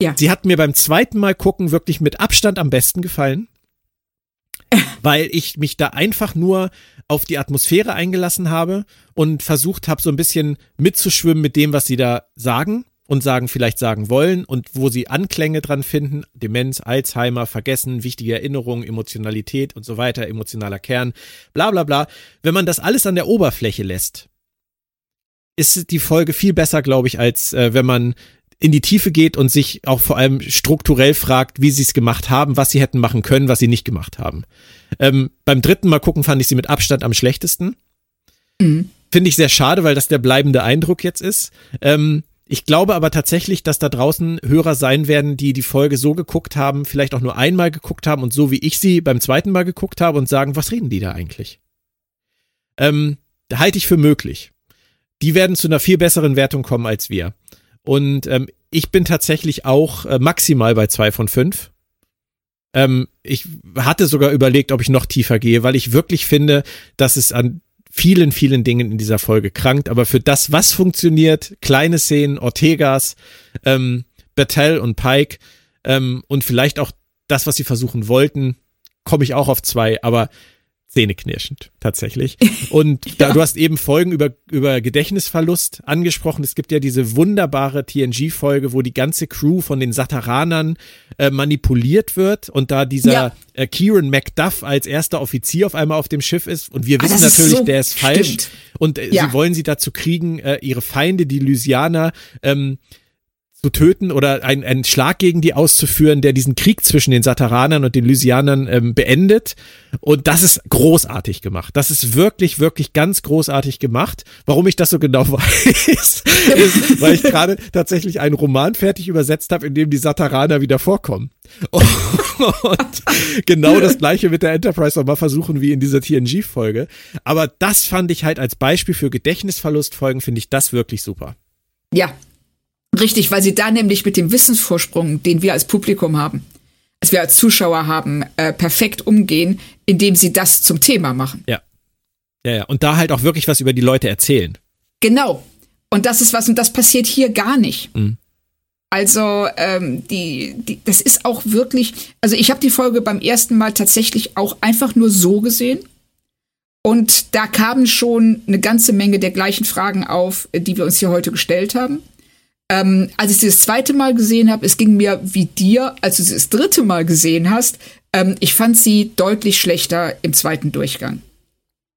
Ja. Sie hat mir beim zweiten Mal gucken wirklich mit Abstand am besten gefallen weil ich mich da einfach nur auf die Atmosphäre eingelassen habe und versucht habe, so ein bisschen mitzuschwimmen mit dem, was sie da sagen und sagen, vielleicht sagen wollen und wo sie Anklänge dran finden, Demenz, Alzheimer, Vergessen, wichtige Erinnerungen, Emotionalität und so weiter, emotionaler Kern, bla bla bla. Wenn man das alles an der Oberfläche lässt, ist die Folge viel besser, glaube ich, als äh, wenn man in die Tiefe geht und sich auch vor allem strukturell fragt, wie sie es gemacht haben, was sie hätten machen können, was sie nicht gemacht haben. Ähm, beim dritten Mal gucken fand ich sie mit Abstand am schlechtesten. Mhm. Finde ich sehr schade, weil das der bleibende Eindruck jetzt ist. Ähm, ich glaube aber tatsächlich, dass da draußen Hörer sein werden, die die Folge so geguckt haben, vielleicht auch nur einmal geguckt haben und so wie ich sie beim zweiten Mal geguckt habe und sagen, was reden die da eigentlich? Ähm, halte ich für möglich. Die werden zu einer viel besseren Wertung kommen als wir. Und ähm, ich bin tatsächlich auch äh, maximal bei zwei von fünf. Ähm, ich hatte sogar überlegt, ob ich noch tiefer gehe, weil ich wirklich finde, dass es an vielen, vielen Dingen in dieser Folge krankt. Aber für das, was funktioniert, kleine Szenen, Ortegas, ähm, Battelle und Pike ähm, und vielleicht auch das, was sie versuchen wollten, komme ich auch auf zwei. Aber zähneknirschend, tatsächlich. Und ja. da, du hast eben Folgen über, über Gedächtnisverlust angesprochen. Es gibt ja diese wunderbare TNG-Folge, wo die ganze Crew von den Sataranern äh, manipuliert wird und da dieser ja. äh, Kieran McDuff als erster Offizier auf einmal auf dem Schiff ist und wir ah, wissen natürlich, so der ist falsch stimmt. und äh, ja. sie wollen sie dazu kriegen, äh, ihre Feinde, die Lysianer, ähm, zu töten oder ein, einen Schlag gegen die auszuführen, der diesen Krieg zwischen den Sataranern und den Lysianern ähm, beendet. Und das ist großartig gemacht. Das ist wirklich, wirklich ganz großartig gemacht. Warum ich das so genau weiß, ist, weil ich gerade tatsächlich einen Roman fertig übersetzt habe, in dem die Sataraner wieder vorkommen. Und genau das gleiche mit der Enterprise nochmal versuchen wie in dieser TNG-Folge. Aber das fand ich halt als Beispiel für Gedächtnisverlustfolgen, finde ich das wirklich super. Ja, Richtig, weil sie da nämlich mit dem Wissensvorsprung, den wir als Publikum haben, als wir als Zuschauer haben, äh, perfekt umgehen, indem sie das zum Thema machen. Ja. Ja, ja. Und da halt auch wirklich was über die Leute erzählen. Genau. Und das ist was, und das passiert hier gar nicht. Mhm. Also, ähm, die, die, das ist auch wirklich, also ich habe die Folge beim ersten Mal tatsächlich auch einfach nur so gesehen. Und da kamen schon eine ganze Menge der gleichen Fragen auf, die wir uns hier heute gestellt haben. Ähm, als ich sie das zweite Mal gesehen habe, es ging mir wie dir, als du sie das dritte Mal gesehen hast. Ähm, ich fand sie deutlich schlechter im zweiten Durchgang.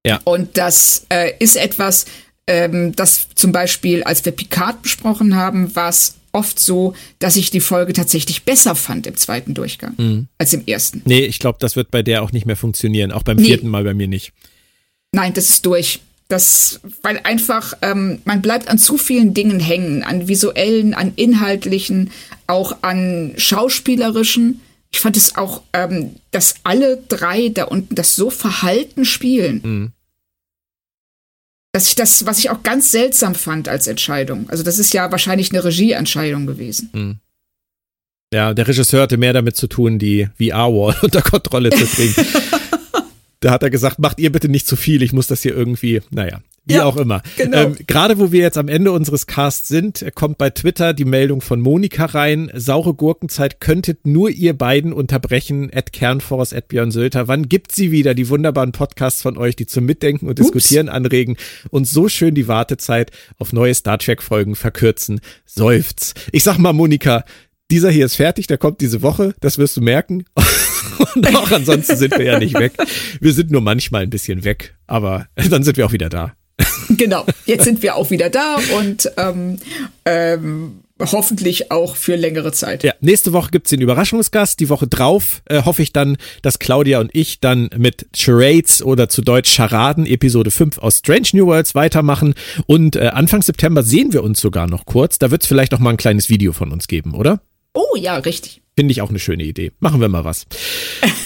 Ja. Und das äh, ist etwas, ähm, das zum Beispiel, als wir Picard besprochen haben, war es oft so, dass ich die Folge tatsächlich besser fand im zweiten Durchgang mhm. als im ersten. Nee, ich glaube, das wird bei der auch nicht mehr funktionieren. Auch beim nee. vierten Mal bei mir nicht. Nein, das ist durch. Das, weil einfach, ähm, man bleibt an zu vielen Dingen hängen, an visuellen, an inhaltlichen, auch an schauspielerischen. Ich fand es auch, ähm, dass alle drei da unten das so verhalten spielen. Mhm. Dass ich das, was ich auch ganz seltsam fand als Entscheidung. Also, das ist ja wahrscheinlich eine Regieentscheidung gewesen. Mhm. Ja, der Regisseur hatte mehr damit zu tun, die VR-Wall unter Kontrolle zu kriegen. da hat er gesagt, macht ihr bitte nicht zu viel, ich muss das hier irgendwie, naja. Wie ja, auch immer. Genau. Ähm, Gerade wo wir jetzt am Ende unseres Casts sind, kommt bei Twitter die Meldung von Monika rein. Saure Gurkenzeit könntet nur ihr beiden unterbrechen. At Kernforce, at Björn Sölter. Wann gibt sie wieder die wunderbaren Podcasts von euch, die zum Mitdenken und Ups. Diskutieren anregen und so schön die Wartezeit auf neue Star Trek Folgen verkürzen? Seufz. Ich sag mal, Monika, dieser hier ist fertig, der kommt diese Woche, das wirst du merken. Und auch ansonsten sind wir ja nicht weg. Wir sind nur manchmal ein bisschen weg, aber dann sind wir auch wieder da. Genau, jetzt sind wir auch wieder da und ähm, ähm, hoffentlich auch für längere Zeit. Ja, nächste Woche gibt's den Überraschungsgast. Die Woche drauf äh, hoffe ich dann, dass Claudia und ich dann mit Charades oder zu Deutsch Charaden Episode 5 aus Strange New Worlds weitermachen. Und äh, Anfang September sehen wir uns sogar noch kurz. Da wird's vielleicht noch mal ein kleines Video von uns geben, oder? Oh ja, richtig. Finde ich auch eine schöne Idee. Machen wir mal was.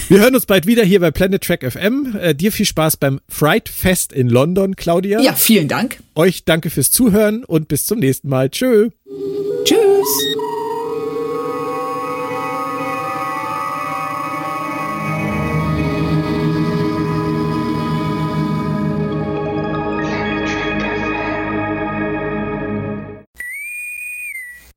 Wir hören uns bald wieder hier bei Planet Track FM. Äh, dir viel Spaß beim Fright Fest in London, Claudia. Ja, vielen Dank. Euch danke fürs Zuhören und bis zum nächsten Mal. Tschö. Tschüss.